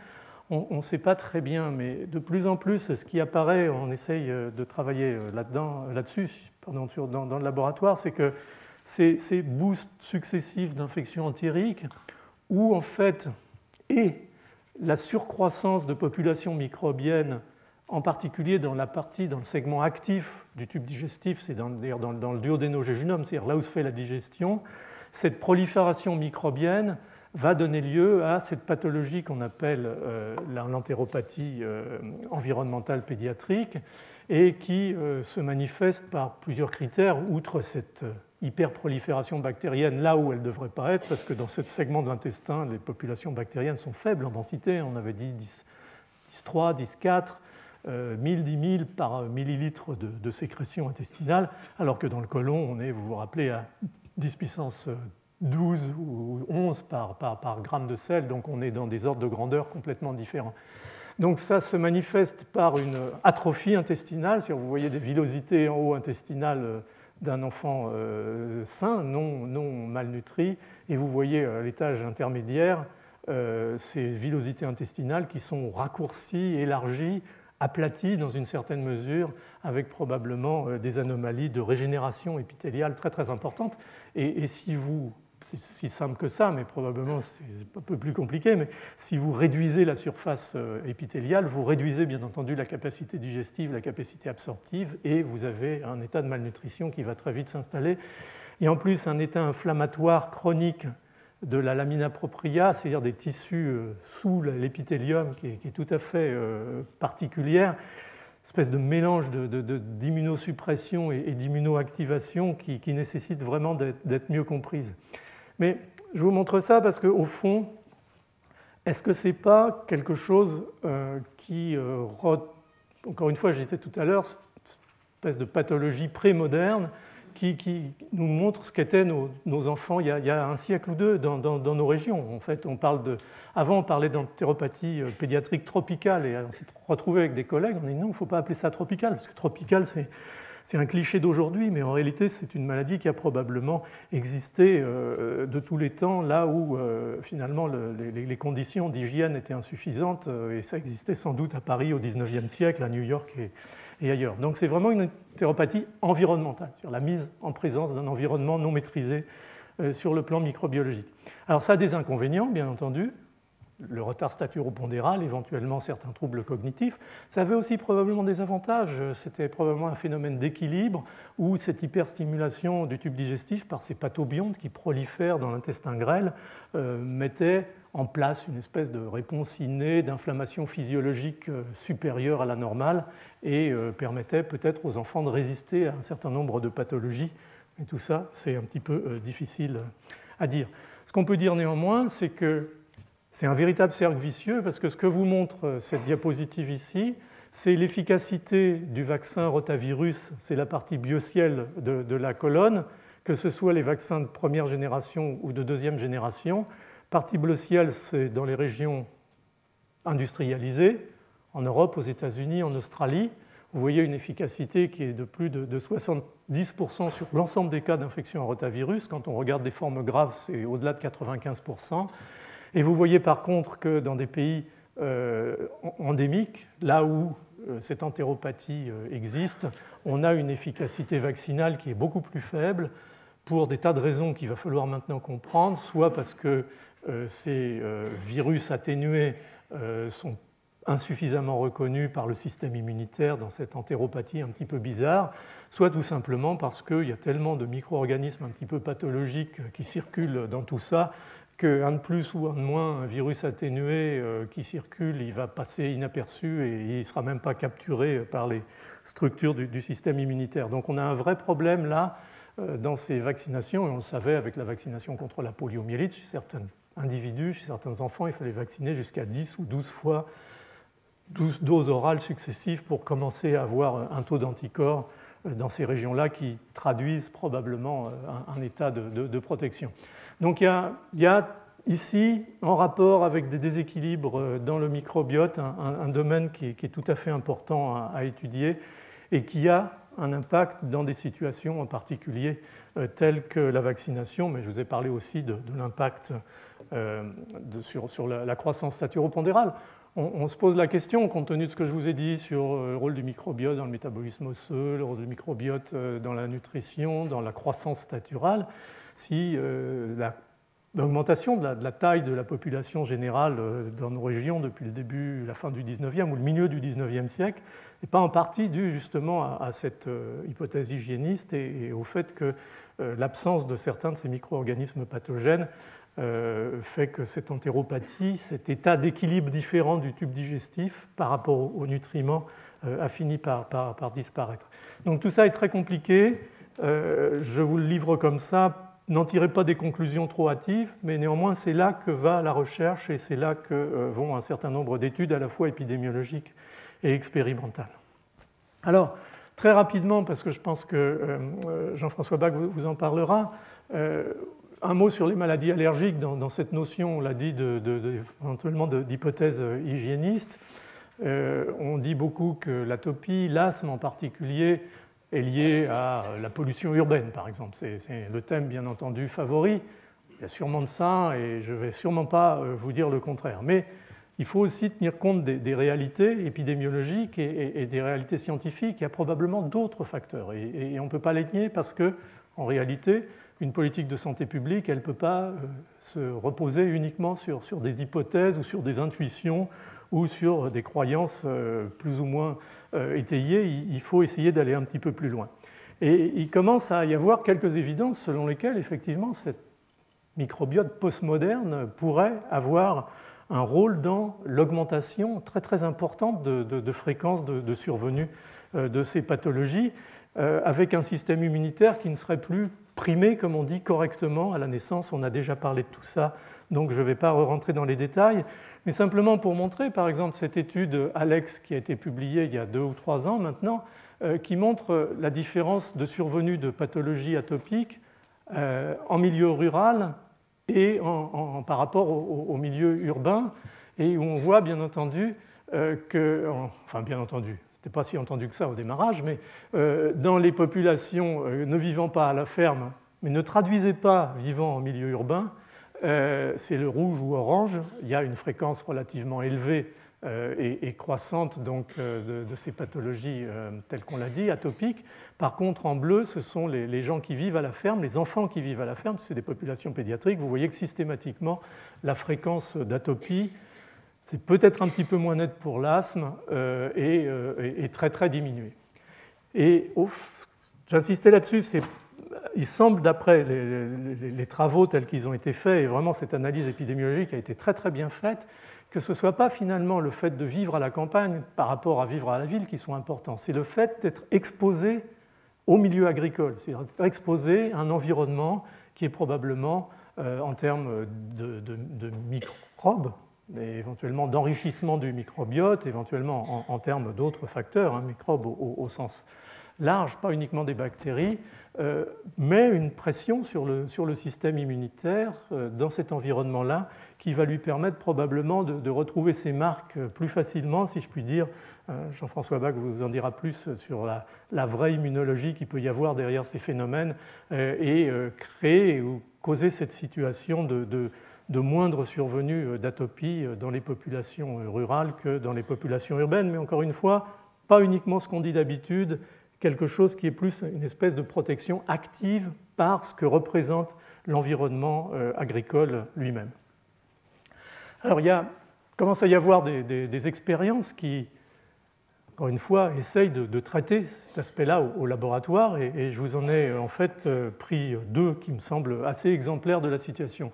On ne sait pas très bien, mais de plus en plus, ce qui apparaît, on essaye de travailler là-dedans, là-dessus, dans, dans le laboratoire, c'est que ces, boosts successifs d'infections entériques, où en fait, et la surcroissance de populations microbiennes, en particulier dans la partie, dans le segment actif du tube digestif, c'est d'ailleurs dans, dans, le duodénogéjunum, c'est-à-dire là où se fait la digestion, cette prolifération microbienne va donner lieu à cette pathologie qu'on appelle euh, l'entéropathie euh, environnementale pédiatrique et qui euh, se manifeste par plusieurs critères, outre cette hyperprolifération bactérienne là où elle ne devrait pas être, parce que dans ce segment de l'intestin, les populations bactériennes sont faibles en densité. On avait dit 10, 3, 10, 4, 1000, 10 000 par millilitre de, sécrétion intestinale, alors que dans le côlon, on est, vous vous rappelez, à 10 puissance 12 ou 11 par, par, gramme de sel, donc on est dans des ordres de grandeur complètement différents. Donc ça se manifeste par une atrophie intestinale, si vous voyez des villosités en haut intestinales d'un enfant euh, sain, non, non, malnutri, et vous voyez à euh, l'étage intermédiaire ces villosités intestinales qui sont raccourcies, élargies, aplaties dans une certaine mesure, avec probablement des anomalies de régénération épithéliale très très importantes. Et si vous c'est si simple que ça, mais probablement c'est un peu plus compliqué. Mais si vous réduisez la surface euh, épithéliale, vous réduisez bien entendu la capacité digestive, la capacité absorptive, et vous avez un état de malnutrition qui va très vite s'installer. Et en plus, un état inflammatoire chronique de la lamina propria, c'est-à-dire des tissus euh, sous l'épithélium qui, est tout à fait euh, particulière, espèce de mélange d'immunosuppression de, et, d'immunoactivation qui, nécessite vraiment d'être mieux comprise. Mais je vous montre ça parce qu'au fond, est-ce que ce n'est pas quelque chose euh, qui, euh, encore une fois, je disais tout à l'heure, espèce de pathologie pré-moderne qui, nous montre ce qu'étaient nos, enfants il y, a, un siècle ou deux dans, nos régions. En fait, on parle de, avant, on parlait d'entéropathie euh, pédiatrique tropicale et on s'est retrouvé avec des collègues. On a dit non, il ne faut pas appeler ça tropical parce que tropical, c'est c'est un cliché d'aujourd'hui, mais en réalité, c'est une maladie qui a probablement existé euh, de tous les temps, là où euh, finalement les conditions d'hygiène étaient insuffisantes, euh, et ça existait sans doute à Paris au XIXe siècle, à New York et, ailleurs. Donc c'est vraiment une théropathie environnementale, sur la mise en présence d'un environnement non maîtrisé sur le plan microbiologique. Alors ça a des inconvénients, bien entendu, le retard staturo-pondéral, éventuellement certains troubles cognitifs. Ça avait aussi probablement des avantages. C'était probablement un phénomène d'équilibre où cette hyperstimulation du tube digestif par ces pathobiontes qui prolifèrent dans l'intestin grêle euh, mettait en place une espèce de réponse innée d'inflammation physiologique euh, supérieure à la normale et euh, permettait peut-être aux enfants de résister à un certain nombre de pathologies. Mais tout ça, c'est un petit peu difficile à dire. Ce qu'on peut dire néanmoins, c'est que c'est un véritable cercle vicieux parce que ce que vous montre euh, cette diapositive ici, c'est l'efficacité du vaccin rotavirus, c'est la partie biocielle de, la colonne, que ce soit les vaccins de première génération ou de deuxième génération. Partie bleu ciel, c'est dans les régions industrialisées, en Europe, aux États-Unis, en Australie. Vous voyez une efficacité qui est de plus de 70% sur l'ensemble des cas d'infection à rotavirus. Quand on regarde des formes graves, c'est au-delà de 95%. Et vous voyez par contre que dans des pays euh, endémiques, là où euh, cette entéropathie euh, existe, on a une efficacité vaccinale qui est beaucoup plus faible pour des tas de raisons qu'il va falloir maintenant comprendre, soit parce que ces virus atténués sont insuffisamment reconnus par le système immunitaire dans cette entéropathie un petit peu bizarre, soit tout simplement parce qu'il y a tellement de micro-organismes un petit peu pathologiques qui circulent dans tout ça qu'un de plus ou un de moins, un virus atténué euh, qui circule, il va passer inaperçu et il ne sera même pas capturé par les structures du, système immunitaire. Donc on a un vrai problème là euh, dans ces vaccinations, et on le savait avec la vaccination contre la poliomyélite, chez certains individus, chez certains enfants, il fallait vacciner jusqu'à 10 ou 12 fois 12 doses orales successives pour commencer à avoir un taux d'anticorps euh, dans ces régions-là qui traduisent probablement un, état de protection. Donc il y, a, ici, en rapport avec des déséquilibres euh, dans le microbiote, un, domaine qui est, tout à fait important à, étudier et qui a un impact dans des situations en particulier euh, telles que la vaccination, mais je vous ai parlé aussi de, l'impact euh, sur, la, croissance saturopondérale. On, se pose la question, compte tenu de ce que je vous ai dit sur le rôle du microbiote dans le métabolisme osseux, le rôle du microbiote dans la nutrition, dans la croissance staturale, si euh, l'augmentation de, la, taille de la population générale euh, dans nos régions depuis le début, la fin du 19e ou le milieu du 19e siècle n'est pas en partie due justement à, cette euh, hypothèse hygiéniste et, au fait que l'absence de certains de ces micro-organismes pathogènes fait que cette entéropathie, cet état d'équilibre différent du tube digestif par rapport aux nutriments a fini par, par, disparaître. Donc tout ça est très compliqué. je vous le livre comme ça n'en tirez pas des conclusions trop hâtives, mais néanmoins c'est là que va la recherche et c'est là que euh, vont un certain nombre d'études à la fois épidémiologiques et expérimentales. Alors, très rapidement, parce que je pense que euh, euh, Jean-François Bach vous en parlera, un mot sur les maladies allergiques dans, cette notion, on l'a dit, de, éventuellement d'hypothèse hygiéniste. on dit beaucoup que l'atopie, l'asthme en particulier, est lié à la pollution urbaine, par exemple. C'est le thème, bien entendu, favori. y a sûrement de ça et je ne vais sûrement pas vous dire le contraire. Mais il faut aussi tenir compte des, réalités épidémiologiques et, des réalités scientifiques. Il y a probablement d'autres facteurs et, on ne peut pas les nier parce que, en réalité, une politique de santé publique, elle ne peut pas euh, se reposer uniquement sur, des hypothèses ou sur des intuitions ou sur des croyances euh, plus ou moins euh, étayées. Il faut essayer d'aller un petit peu plus loin. Et il commence à y avoir quelques évidences selon lesquelles, effectivement, cette microbiote postmoderne pourrait avoir un rôle dans l'augmentation très très importante de, de, fréquence de, survenue euh, de ces pathologies, euh, avec un système immunitaire qui ne serait plus primé, comme on dit, correctement à la naissance. On a déjà parlé de tout ça, donc je ne vais pas rentrer dans les détails, mais simplement pour montrer, par exemple, cette étude Alex qui a été publiée il y a deux ou trois ans maintenant, euh, qui montre la différence de survenue de pathologies atopiques en milieu rural et par rapport au, milieu urbain, et où on voit bien entendu euh, que, enfin bien entendu, c'était pas si entendu que ça au démarrage, mais euh, dans les populations euh, ne vivant pas à la ferme, mais ne traduisez pas vivant en milieu urbain, c'est le rouge ou orange, il y a une fréquence relativement élevée euh, et, croissante donc, euh, de, ces pathologies euh, telles qu'on l'a dit, atopiques. Par contre, en bleu, ce sont les, gens qui vivent à la ferme, les enfants qui vivent à la ferme, c'est des populations pédiatriques. Vous voyez que systématiquement, la fréquence d'atopie, c'est peut-être un petit peu moins net pour l'asthme et, très très diminuée. Et j'insistais là-dessus, il semble, d'après les, travaux tels qu'ils ont été faits, et vraiment cette analyse épidémiologique a été très très bien faite, que ce ne soit pas finalement le fait de vivre à la campagne par rapport à vivre à la ville qui sont importants, c'est le fait d'être exposé au milieu agricole, c'est-à-dire d'être exposé à un environnement qui est probablement, euh, en termes de, microbes, et éventuellement d'enrichissement du microbiote, éventuellement en, termes d'autres facteurs, hein, microbes au, sens large, pas uniquement des bactéries, euh, met une pression sur le, sur le système immunitaire euh, dans cet environnement-là qui va lui permettre probablement de, retrouver ses marques plus facilement, si je puis dire. Euh, Jean-François Bach vous en dira plus sur la, vraie immunologie qui peut y avoir derrière ces phénomènes et créer ou causer cette situation de, de moindre survenue d'atopie dans les populations rurales que dans les populations urbaines. Mais encore une fois, pas uniquement ce qu'on dit d'habitude, quelque chose qui est plus une espèce de protection active par ce que représente l'environnement euh, agricole lui-même. Alors il y a, commence à y avoir des, expériences qui, encore une fois, essayent de, traiter cet aspect-là au, laboratoire et, je vous en ai en fait euh, pris deux qui me semblent assez exemplaires de la situation.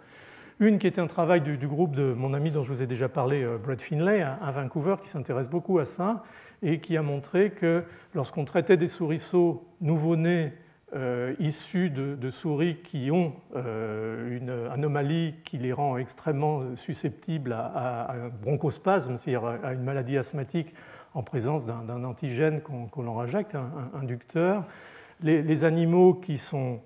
Une qui est un travail du, groupe de mon ami dont je vous ai déjà parlé, euh, Brett Finlay, à Vancouver, qui s'intéresse beaucoup à ça et qui a montré que lorsqu'on traitait des souriceaux nouveau-nés euh, issus de, souris qui ont euh, une anomalie qui les rend extrêmement susceptibles à, un bronchospasme, c'est-à-dire à une maladie asthmatique en présence d'un antigène qu'on leur injecte, un, inducteur, les, animaux qui sont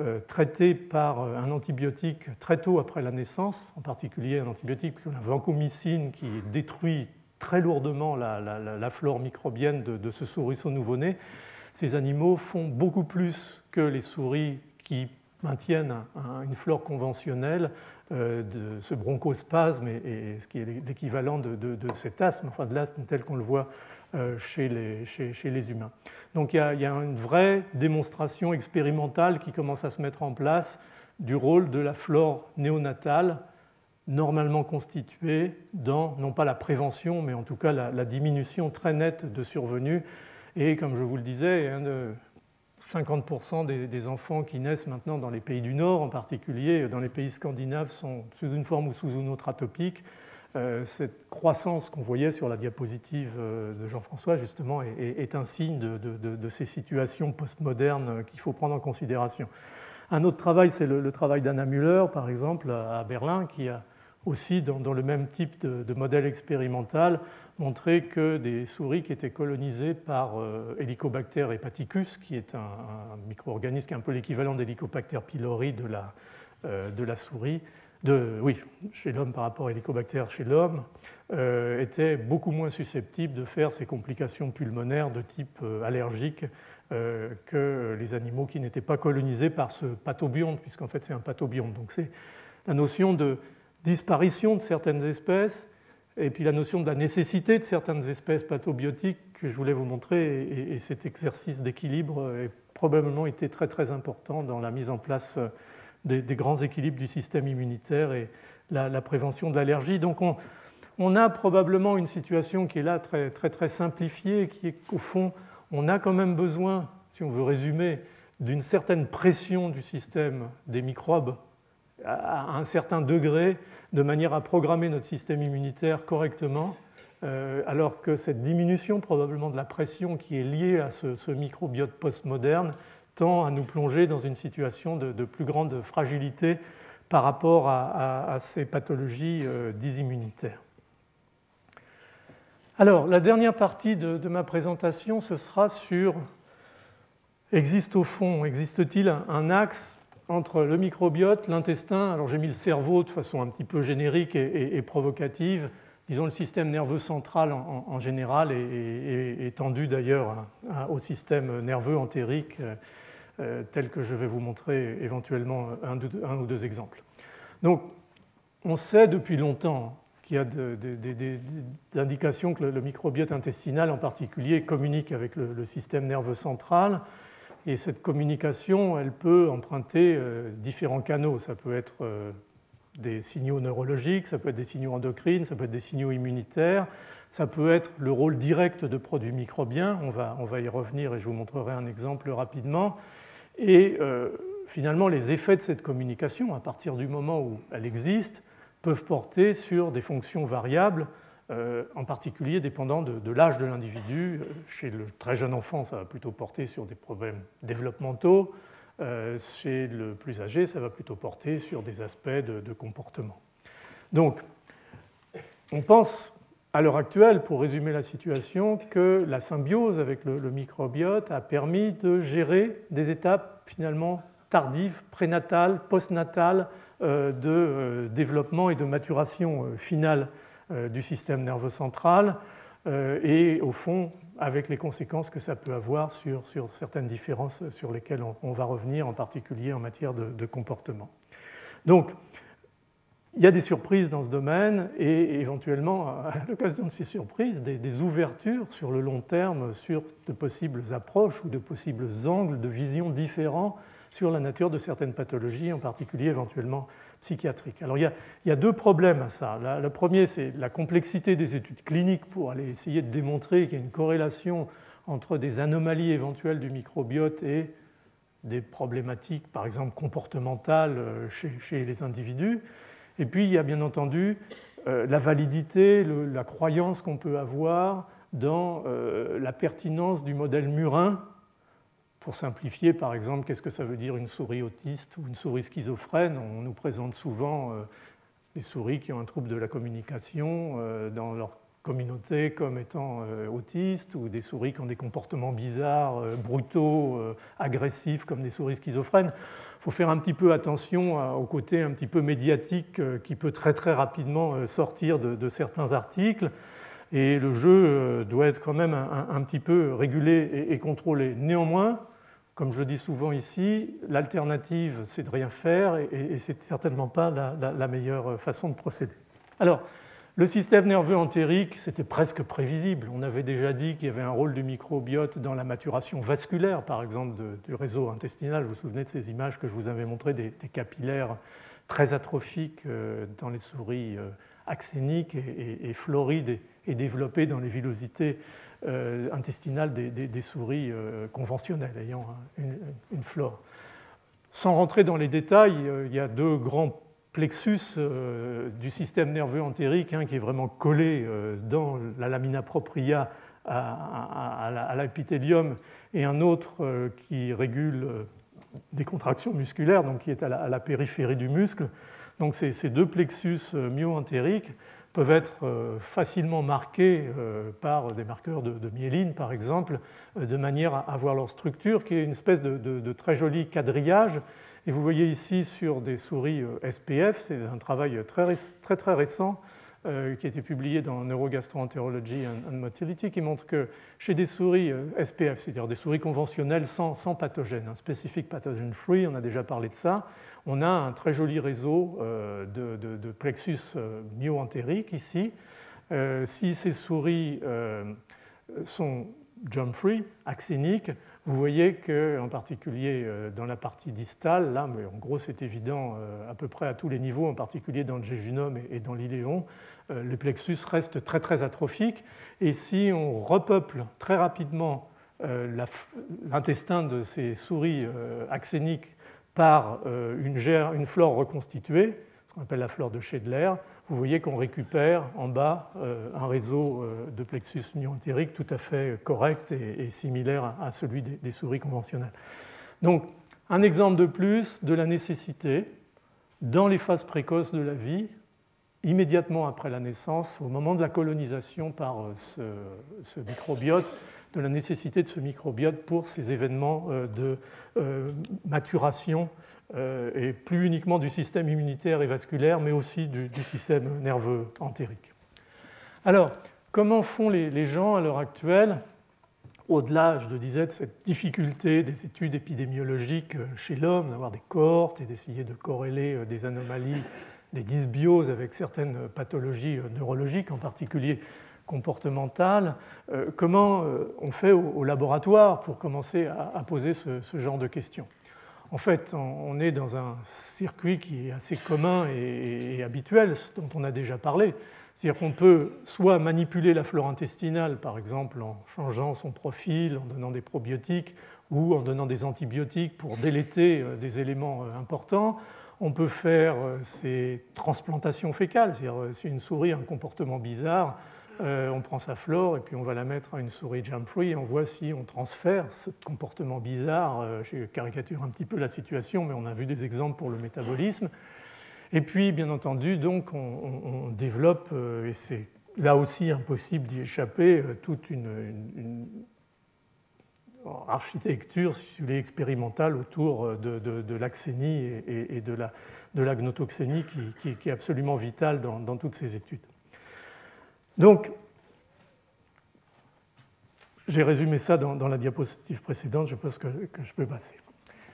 euh, traités par un antibiotique très tôt après la naissance, en particulier un antibiotique la vancomycine qui détruit très lourdement la, flore microbienne de, ce souriceau nouveau-né. Ces animaux font beaucoup plus que les souris qui maintiennent une flore conventionnelle euh, de ce bronchospasme et, ce qui est l'équivalent de, cet asthme, enfin de l'asthme tel qu'on le voit euh, chez les, humains. Donc il y, a, une vraie démonstration expérimentale qui commence à se mettre en place du rôle de la flore néonatale normalement constituée dans, non pas la prévention, mais en tout cas la, diminution très nette de survenus. Et comme je vous le disais, 50% des, enfants qui naissent maintenant dans les pays du Nord, en particulier dans les pays scandinaves, sont sous une forme ou sous une autre atopique. Euh, cette croissance qu'on voyait sur la diapositive euh, de Jean-François, justement, est, un signe de, ces situations postmodernes qu'il faut prendre en considération. Un autre travail, c'est le, le, travail d'Anna Müller, par exemple, à Berlin, qui a aussi dans, le même type de, modèle expérimental, montrer que des souris qui étaient colonisées par euh, Helicobacter hepaticus, qui est un, micro-organisme qui est un peu l'équivalent d'Helicobacter pylori de la, euh, souris, oui, chez l'homme par rapport à Helicobacter chez l'homme, euh, étaient beaucoup moins susceptibles de faire ces complications pulmonaires de type allergique que les animaux qui n'étaient pas colonisés par ce pathobionte, puisqu'en fait c'est un pathobionte. Donc c'est la notion de disparition de certaines espèces, et puis la notion de la nécessité de certaines espèces pathobiotiques que je voulais vous montrer, et, cet exercice d'équilibre a probablement été très très important dans la mise en place des, grands équilibres du système immunitaire et la, prévention de l'allergie. Donc on, a probablement une situation qui est là très très très simplifiée, qui est qu'au fond on a quand même besoin, si on veut résumer, d'une certaine pression du système des microbes à un certain degré, de manière à programmer notre système immunitaire correctement, euh, alors que cette diminution probablement de la pression qui est liée à ce, microbiote postmoderne tend à nous plonger dans une situation de, plus grande fragilité par rapport à, ces pathologies euh, disimmunitaires. Alors, la dernière partie de, de, ma présentation, ce sera sur existe au fond, existe-t-il un axe entre le microbiote, l'intestin, alors j'ai mis le cerveau de façon un petit peu générique et, provocative, disons le système nerveux central en, général et, étendu d'ailleurs au système nerveux entérique euh, euh, tel que je vais vous montrer éventuellement un, ou deux exemples. Donc on sait depuis longtemps qu'il y a des indications que le, microbiote intestinal en particulier communique avec le système nerveux central et cette communication, elle peut emprunter euh, différents canaux. Ça peut être euh, des signaux neurologiques, ça peut être des signaux endocrines, ça peut être des signaux immunitaires, ça peut être le rôle direct de produits microbiens. On va, on va y revenir et je vous montrerai un exemple rapidement. Et euh, finalement, les effets de cette communication, à partir du moment où elle existe, peuvent porter sur des fonctions variables euh, en particulier dépendant de, l'âge de l'individu. Euh, chez le très jeune enfant, ça va plutôt porter sur des problèmes développementaux. Euh, chez le plus âgé, ça va plutôt porter sur des aspects de, comportement. Donc, on pense à l'heure actuelle, pour résumer la situation, que la symbiose avec le, microbiote a permis de gérer des étapes finalement tardives, prénatales, postnatales de développement et de maturation finale du système nerveux central euh, et au fond avec les conséquences que ça peut avoir sur, certaines différences sur lesquelles on, va revenir, en particulier en matière de, comportement. Donc, il y a des surprises dans ce domaine et éventuellement, à l'occasion de ces surprises, des, ouvertures sur le long terme sur de possibles approches ou de possibles angles de vision différents sur la nature de certaines pathologies, en particulier éventuellement Alors il y a, deux problèmes à ça. Le premier, c'est la complexité des études cliniques pour aller essayer de démontrer qu'il y a une corrélation entre des anomalies éventuelles du microbiote et des problématiques, par exemple comportementales euh, chez, les individus. Et puis il y a bien entendu euh, la validité, la croyance qu'on peut avoir dans euh, la pertinence du modèle murin pour simplifier, par exemple, qu'est-ce que ça veut dire une souris autiste ou une souris schizophrène? On nous présente souvent euh, des souris qui ont un trouble de la communication euh, dans leur communauté comme étant euh, autistes ou des souris qui ont des comportements bizarres, brutaux, agressifs comme des souris schizophrènes. Il faut faire un petit peu attention au côté un petit peu médiatique qui peut très très rapidement sortir de, certains articles. Et le jeu doit être quand même un, petit peu régulé et contrôlé. Néanmoins, comme je le dis souvent ici, l'alternative, c'est de rien faire et, et ce n'est certainement pas la, meilleure façon de procéder. Alors, le système nerveux entérique, c'était presque prévisible. On avait déjà dit qu'il y avait un rôle du microbiote dans la maturation vasculaire, par exemple, du réseau intestinal. Vous vous souvenez de ces images que je vous avais montrées des, capillaires très atrophiques euh, dans les souris euh, axéniques et, florides et, développées dans les villosités intestinale des, souris euh, conventionnelles ayant une, flore. Sans rentrer dans les détails, euh, il y a deux grands plexus du système nerveux entérique, un qui est vraiment collé dans la lamina propria à, l'épithélium et un autre qui régule des contractions musculaires, donc qui est à la, périphérie du muscle. Donc ces, deux plexus myo-entériques peuvent être euh, facilement marqués euh, par des marqueurs de, myéline, par exemple, euh, de manière à avoir leur structure, qui est une espèce de, très joli quadrillage. Et vous voyez ici sur des souris SPF, c'est un travail très, très, très récent qui a été publié dans Neurogastroenterology and, Motility, qui montre que chez des souris SPF, c'est-à-dire des souris conventionnelles sans, sans pathogène, un spécifique pathogen free, on a déjà parlé de ça, on a un très joli réseau de, de, plexus myo-entérique ici. si ces souris sont jump-free, axéniques, vous voyez qu'en particulier euh, dans la partie distale, là, mais en gros c'est évident euh, à peu près à tous les niveaux, en particulier dans le jéjunum et dans l'iléon, euh, le plexus reste très très atrophique. Et si on repeuple très rapidement l'intestin de ces souris axéniques par une, une flore reconstituée, ce qu'on appelle la flore de Schedler, vous voyez qu'on récupère en bas euh, un réseau euh, de plexus myentérique tout à fait correct et, similaire à celui des, souris conventionnelles. Donc, un exemple de plus de la nécessité, dans les phases précoces de la vie, immédiatement après la naissance, au moment de la colonisation par euh, ce, microbiote, de la nécessité de ce microbiote pour ces événements de maturation euh, et plus uniquement du système immunitaire et vasculaire, mais aussi du, système nerveux entérique. Alors, comment font les, gens à l'heure actuelle au-delà, je le disais, de cette difficulté des études épidémiologiques euh, chez l'homme, d'avoir des cohortes et d'essayer de corréler euh, des anomalies, des dysbioses avec certaines pathologies neurologiques, en particulier comportementales, comment on fait au, laboratoire pour commencer à, poser ce, genre de questions? En fait, on est dans un circuit qui est assez commun et, habituel, dont on a déjà parlé. C'est-à-dire qu'on peut soit manipuler la flore intestinale, par exemple en changeant son profil, en donnant des probiotiques ou en donnant des antibiotiques pour déléter euh, des éléments euh, importants. On peut faire euh, ces transplantations fécales, c'est-à-dire si une souris a un comportement bizarre, euh, on prend sa flore et puis on va la mettre à une souris jump-free et on voit si on transfère ce comportement bizarre. Euh, je caricature un petit peu la situation, mais on a vu des exemples pour le métabolisme. Et puis, bien entendu, donc, on, développe, euh, et c'est là aussi impossible d'y échapper, toute une, architecture, si vous voulez, expérimentale autour de, l'axénie et, de la, de gnotoxénie qui, est absolument vitale dans toutes ces études. Donc, j'ai résumé ça dans, la diapositive précédente, je pense que, je peux passer.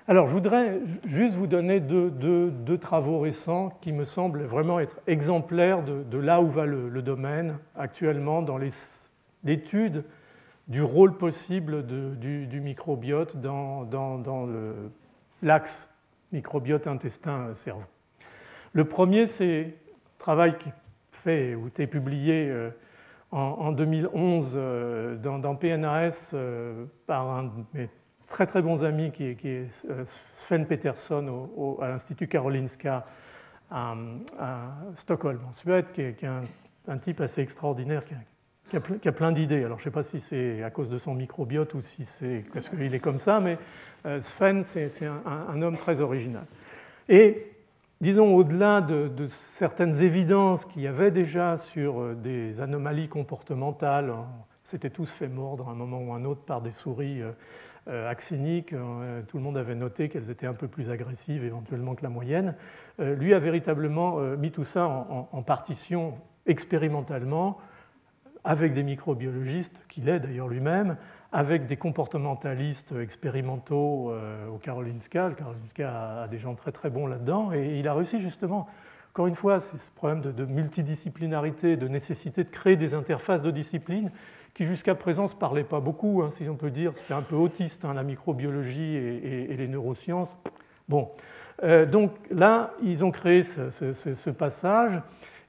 Alors, je voudrais juste vous donner deux, travaux récents qui me semblent vraiment être exemplaires de, là où va le, domaine actuellement dans l'étude du rôle possible du, microbiote dans, dans l'axe microbiote intestin-cerveau. Le premier, c'est un travail qui fait ou été publié euh, en, 2011 euh, dans, PNAS euh, par un de mes très très bons amis qui est, Sven Peterson à l'Institut Karolinska à, Stockholm, en Suède, qui est, un, type assez extraordinaire qui a, plein d'idées. Alors je ne sais pas si c'est à cause de son microbiote ou si c'est parce qu'il est comme ça, mais Sven, c'est un, un, homme très original. Et disons, au-delà de, certaines évidences qu'il y avait déjà sur euh, des anomalies comportementales, hein, c'était tous fait mordre à un moment ou un autre par des souris euh, euh, axéniques, tout le monde avait noté qu'elles étaient un peu plus agressives éventuellement que la moyenne, lui a véritablement mis tout ça en partition expérimentalement avec des microbiologistes, qu'il est d'ailleurs lui-même, avec des comportementalistes expérimentaux euh, au Karolinska. Karolinska a des gens très très bons là-dedans et il a réussi justement, encore une fois, ce problème de, multidisciplinarité, de nécessité de créer des interfaces de disciplines qui jusqu'à présent ne se parlaient pas beaucoup, hein, si on peut dire. C'était un peu autiste, hein, la microbiologie et, les neurosciences. Bon, euh, donc là, ils ont créé ce, passage.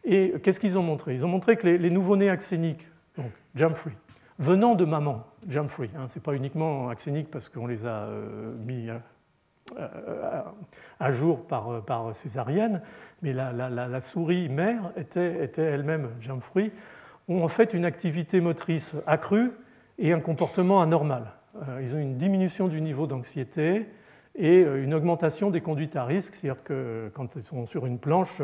Et qu'est-ce qu'ils ont montré? Ils ont montré que les, les nouveau-nés axéniques, donc jump free, venant de maman, jump free. Hein, Ce n'est pas uniquement axénique parce qu'on les a euh, mis euh, à jour par, par césarienne, mais la, souris mère était, était elle-même jump free, ont en fait une activité motrice accrue et un comportement anormal. Euh, ils ont une diminution du niveau d'anxiété et une augmentation des conduites à risque, c'est-à-dire que quand ils sont sur une planche,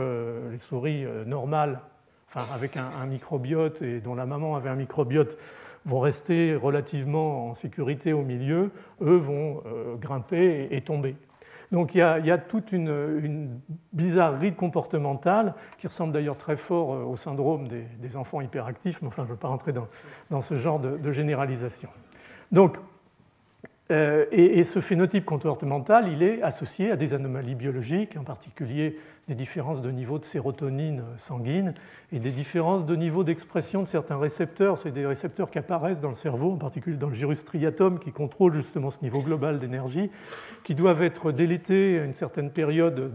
les souris normales, enfin avec un microbiote et dont la maman avait un microbiote vont rester relativement en sécurité au milieu, eux vont euh, grimper et, tomber. Donc il y a, toute une, bizarrerie comportementale qui ressemble d'ailleurs très fort euh, au syndrome des, enfants hyperactifs, mais enfin je ne veux pas rentrer dans, ce genre de, généralisation. Donc, euh, et, ce phénotype comportemental, il est associé à des anomalies biologiques, en particulier des différences de niveau de sérotonine sanguine et des différences de niveau d'expression de certains récepteurs. C'est des récepteurs qui apparaissent dans le cerveau, en particulier dans le gyrus striatum, qui contrôle justement ce niveau global d'énergie, qui doivent être délétés à une certaine période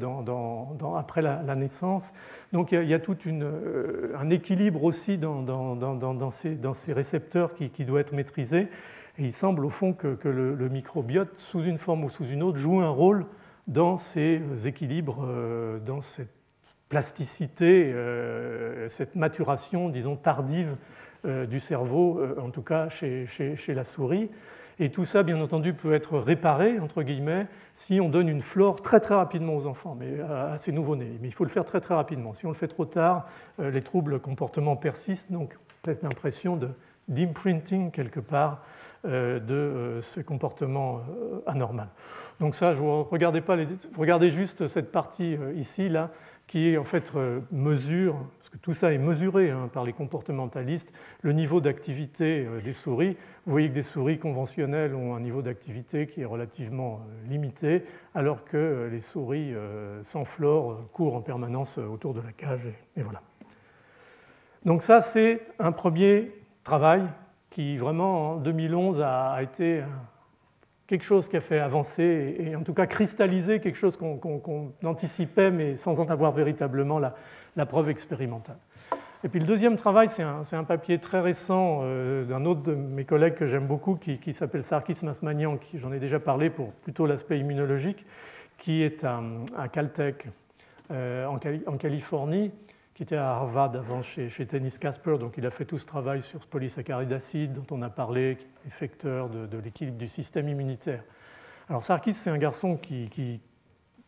après la, naissance. Donc il y a, tout euh, un équilibre aussi dans, ces, récepteurs qui, doit être maîtrisé. Il semble au fond que, le, microbiote, sous une forme ou sous une autre, joue un rôle dans ces équilibres, euh, dans cette plasticité, euh, cette maturation, disons, tardive euh, du cerveau, en tout cas chez, la souris. Et tout ça, bien entendu, peut être réparé, entre guillemets, si on donne une flore très très rapidement aux enfants, mais à, ces nouveau-nés. Mais il faut le faire très très rapidement. Si on le fait trop tard, les troubles comportement persistent, donc espèce d'impression d'imprinting quelque part de euh, ce comportement euh, anormal. Donc ça, vous regardez, pas vous regardez juste cette partie ici, là, qui en fait mesure, parce que tout ça est mesuré hein, par les comportementalistes, le niveau d'activité des souris. Vous voyez que des souris conventionnelles ont un niveau d'activité qui est relativement limité, alors que les souris sans flore courent en permanence autour de la cage. et voilà. Donc ça, c'est un premier travail qui vraiment en 2011 a été quelque chose qui a fait avancer et en tout cas cristalliser quelque chose qu'on anticipait mais sans en avoir véritablement la, preuve expérimentale. Et puis le deuxième travail, c'est un, papier très récent euh, d'un autre de mes collègues que j'aime beaucoup qui, s'appelle Sarkis Masmanian, qui j'en ai déjà parlé pour plutôt l'aspect immunologique, qui est à, Caltech euh, en, Californie qui était à Harvard avant chez, chez Tennis Casper. Donc il a fait tout ce travail sur ce polysaccharide acide dont on a parlé, effecteur de, de l'équilibre du système immunitaire. Alors Sarkis, c'est un garçon qui,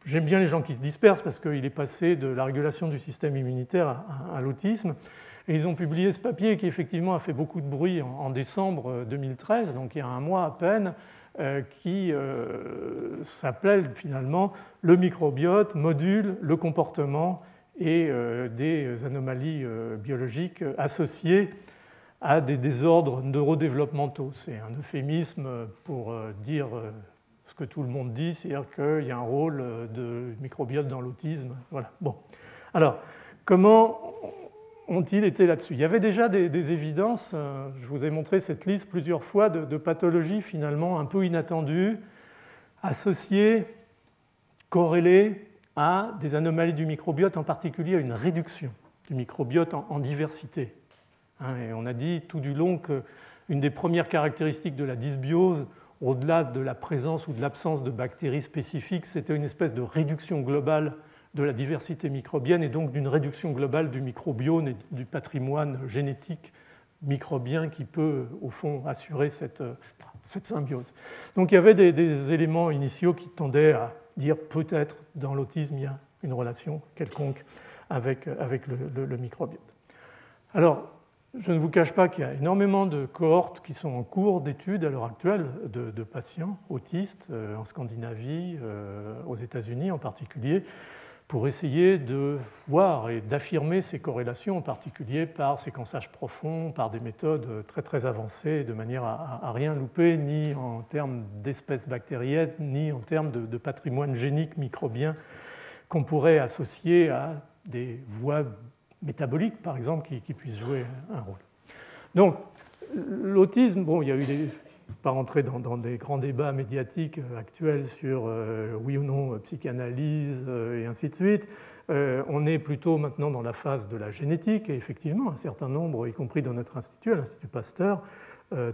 J'aime bien les gens qui se dispersent parce qu'il est passé de la régulation du système immunitaire à, l'autisme. Et ils ont publié ce papier qui effectivement a fait beaucoup de bruit en, décembre 2013, donc il y a un mois à peine, euh, qui euh, s'appelait finalement Le microbiote module le comportement et euh, des anomalies euh, biologiques associées à des désordres neurodéveloppementaux. C'est un euphémisme pour euh, dire ce que tout le monde dit, c'est-à-dire qu'il y a un rôle de microbiote dans l'autisme. Voilà. Bon. Alors, comment ont-ils été là-dessus? Il y avait déjà des, évidences, je vous ai montré cette liste plusieurs fois, de, de pathologies finalement un peu inattendues, associées, corrélées à des anomalies du microbiote, en particulier à une réduction du microbiote en, diversité. Hein, et on a dit tout du long qu'une des premières caractéristiques de la dysbiose, au-delà de la présence ou de l'absence de bactéries spécifiques, c'était une espèce de réduction globale de la diversité microbienne et donc d'une réduction globale du microbiome et du patrimoine génétique microbien qui peut, au fond, assurer cette, symbiose. Donc il y avait des éléments initiaux qui tendaient à dire peut-être dans l'autisme il y a une relation quelconque avec, avec le, microbiote. Alors, je ne vous cache pas qu'il y a énormément de cohortes qui sont en cours d'études à l'heure actuelle de, patients autistes euh, en Scandinavie, euh, aux États-Unis en particulier, pour essayer de voir et d'affirmer ces corrélations, en particulier par séquençage profond, par des méthodes très très avancées, de manière à, rien louper, ni en termes d'espèces bactériennes, ni en termes de, patrimoine génique microbien qu'on pourrait associer à des voies métaboliques, par exemple, qui, qui puissent jouer un rôle. Donc, l'autisme, bon, il y a eu des ne vais pas rentrer dans, des grands débats médiatiques euh, actuels sur euh, oui ou non euh, psychanalyse et ainsi de suite. on est plutôt maintenant dans la phase de la génétique et effectivement, un certain nombre, y compris dans notre institut, à l'Institut Pasteur,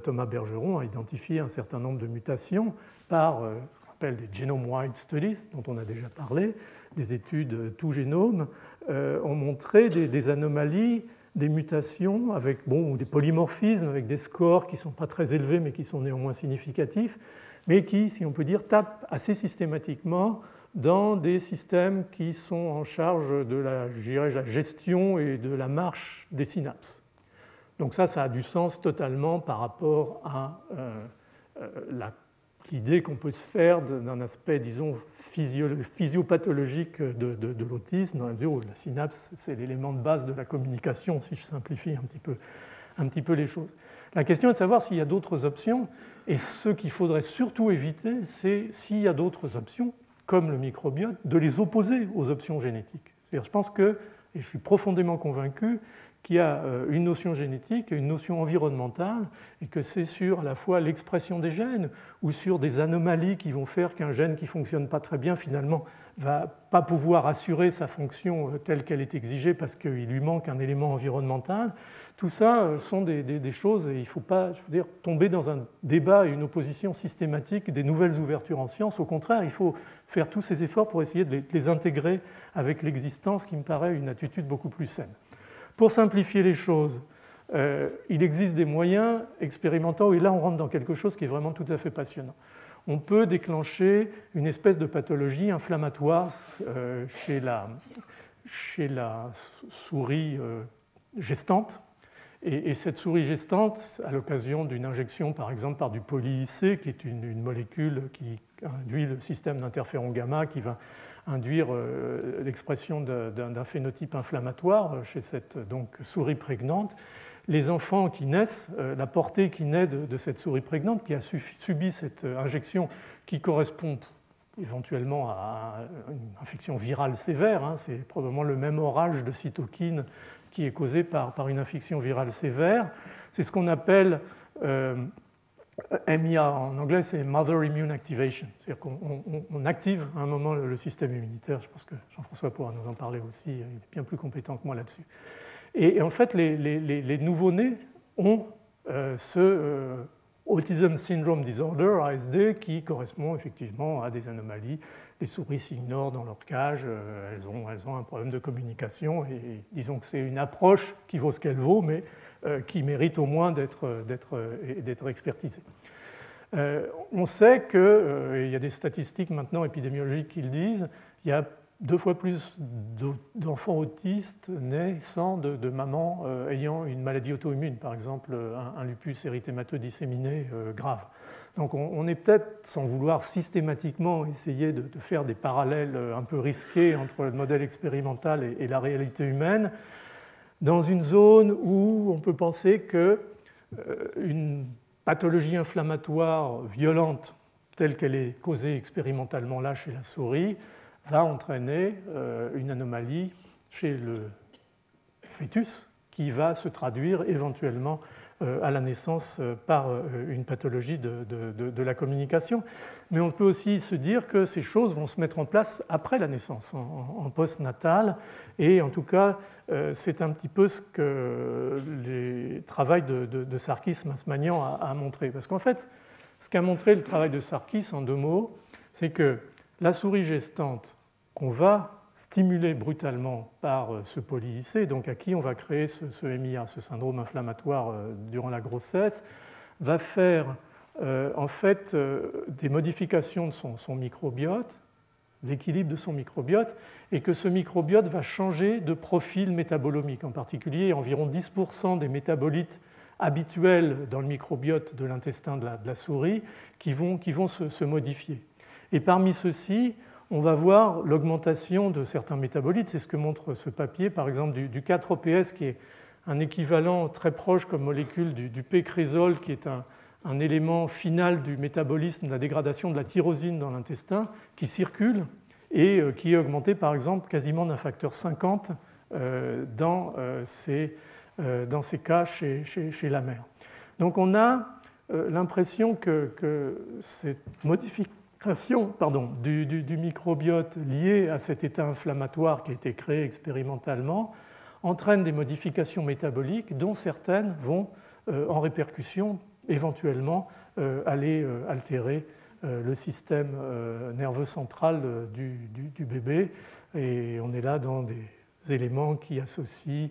Thomas Bergeron a identifié un certain nombre de mutations par ce qu'on appelle des genome-wide studies, dont on a déjà parlé, des études tout génome, ont montré des anomalies des mutations avec bon, des polymorphismes, avec des scores qui ne sont pas très élevés mais qui sont néanmoins significatifs, mais qui, si on peut dire, tapent assez systématiquement dans des systèmes qui sont en charge de la, la gestion et de la marche des synapses. Donc ça, ça a du sens totalement par rapport à euh, euh, la l'idée qu'on peut se faire d'un aspect, disons, physiopathologique de, de, l'autisme, dans la mesure où la synapse, c'est l'élément de base de la communication, si je simplifie un petit peu, un petit peu les choses. La question est de savoir s'il y a d'autres options, et ce qu'il faudrait surtout éviter, c'est s'il y a d'autres options, comme le microbiote, de les opposer aux options génétiques. C'est-à-dire, je pense que, et je suis profondément convaincu, qu'il y a euh, une notion génétique et une notion environnementale, et que c'est sur à la fois l'expression des gènes ou sur des anomalies qui vont faire qu'un gène qui ne fonctionne pas très bien, finalement, va pas pouvoir assurer sa fonction euh, telle qu'elle est exigée parce qu'il lui manque un élément environnemental. Tout ça euh, sont des, choses, et il ne faut pas tomber dans un débat et une opposition systématique des nouvelles ouvertures en sciences. Au contraire, il faut faire tous ces efforts pour essayer de les intégrer avec l'existence, qui me paraît une attitude beaucoup plus saine. Pour simplifier les choses, euh, il existe des moyens expérimentaux, et là on rentre dans quelque chose qui est vraiment tout à fait passionnant. On peut déclencher une espèce de pathologie inflammatoire euh, chez, la, souris euh, gestante. Et, cette souris gestante, à l'occasion d'une injection par exemple par du poly-IC, qui est une, une molécule qui induit le système d'interféron gamma, qui va induire euh, l'expression d'un phénotype inflammatoire chez cette donc, souris prégnante. Les enfants qui naissent, euh, la portée qui naît de, cette souris prégnante, qui a subi cette injection qui correspond éventuellement à une infection virale sévère, hein, c'est probablement le même orage de cytokines qui est causé par, par une infection virale sévère. C'est ce qu'on appelle euh, MIA en anglais, c'est Mother Immune Activation. C'est-à-dire qu'on active à un moment le système immunitaire. Je pense que Jean-François pourra nous en parler aussi. Il est bien plus compétent que moi là-dessus. Et, en fait, les, les, nouveau-nés ont euh, ce euh, Autism Syndrome Disorder, ASD, qui correspond effectivement à des anomalies. Les souris s'ignorent dans leur cage, euh, elles, ont, elles, ont, un problème de communication. Et, disons que c'est une approche qui vaut ce qu'elle vaut, mais qui mérite au moins d'être euh. Euh, on sait qu'il y a des statistiques maintenant épidémiologiques qui le disent, il y a deux fois plus d'enfants autistes naissant de, de mamans ayant une maladie auto-immune, par exemple un, lupus érythémateux disséminé grave. Donc on, est peut-être, sans vouloir systématiquement essayer de, faire des parallèles un peu risqués entre le modèle expérimental et la réalité humaine, dans une zone où on peut penser qu'une euh, pathologie inflammatoire violente telle qu'elle est causée expérimentalement là chez la souris va entraîner euh, une anomalie chez le fœtus qui va se traduire éventuellement à la naissance par une pathologie de, la communication. Mais on peut aussi se dire que ces choses vont se mettre en place après la naissance, en, en post-natal, et en tout cas, euh, c'est un petit peu ce que le travail de, de, Sarkis Masmanian a, montré. Parce qu'en fait, ce qu'a montré le travail de Sarkis, en deux mots, c'est que la souris gestante qu'on va stimuler brutalement par euh, ce poly donc à qui on va créer ce, MIA, ce syndrome inflammatoire euh, durant la grossesse, va faire en fait des modifications de son microbiote l'équilibre de son microbiote et que ce microbiote va changer de profil métabolomique. En particulier, environ 10% des métabolites habituels dans le microbiote de l'intestin de, la, souris qui vont, qui vont se, modifier. Et parmi ceux-ci, on va voir l'augmentation de certains métabolites. C'est ce que montre ce papier, par exemple du, 4-OPS, qui est un équivalent très proche comme molécule du, du P-chrésol, qui est un, élément final du métabolisme, de la dégradation de la tyrosine dans l'intestin, qui circule et euh, qui est augmenté par exemple quasiment d'un facteur 50 euh, dans euh, ces, dans ces cas chez, chez, la mère. Donc on a l'impression que, que, cette modification pardon, du, du, microbiote liée à cet état inflammatoire qui a été créé expérimentalement entraîne des modifications métaboliques dont certaines vont en répercussion éventuellement euh, aller euh, altérer euh, le système nerveux central du, bébé. Et on est là dans des éléments qui associent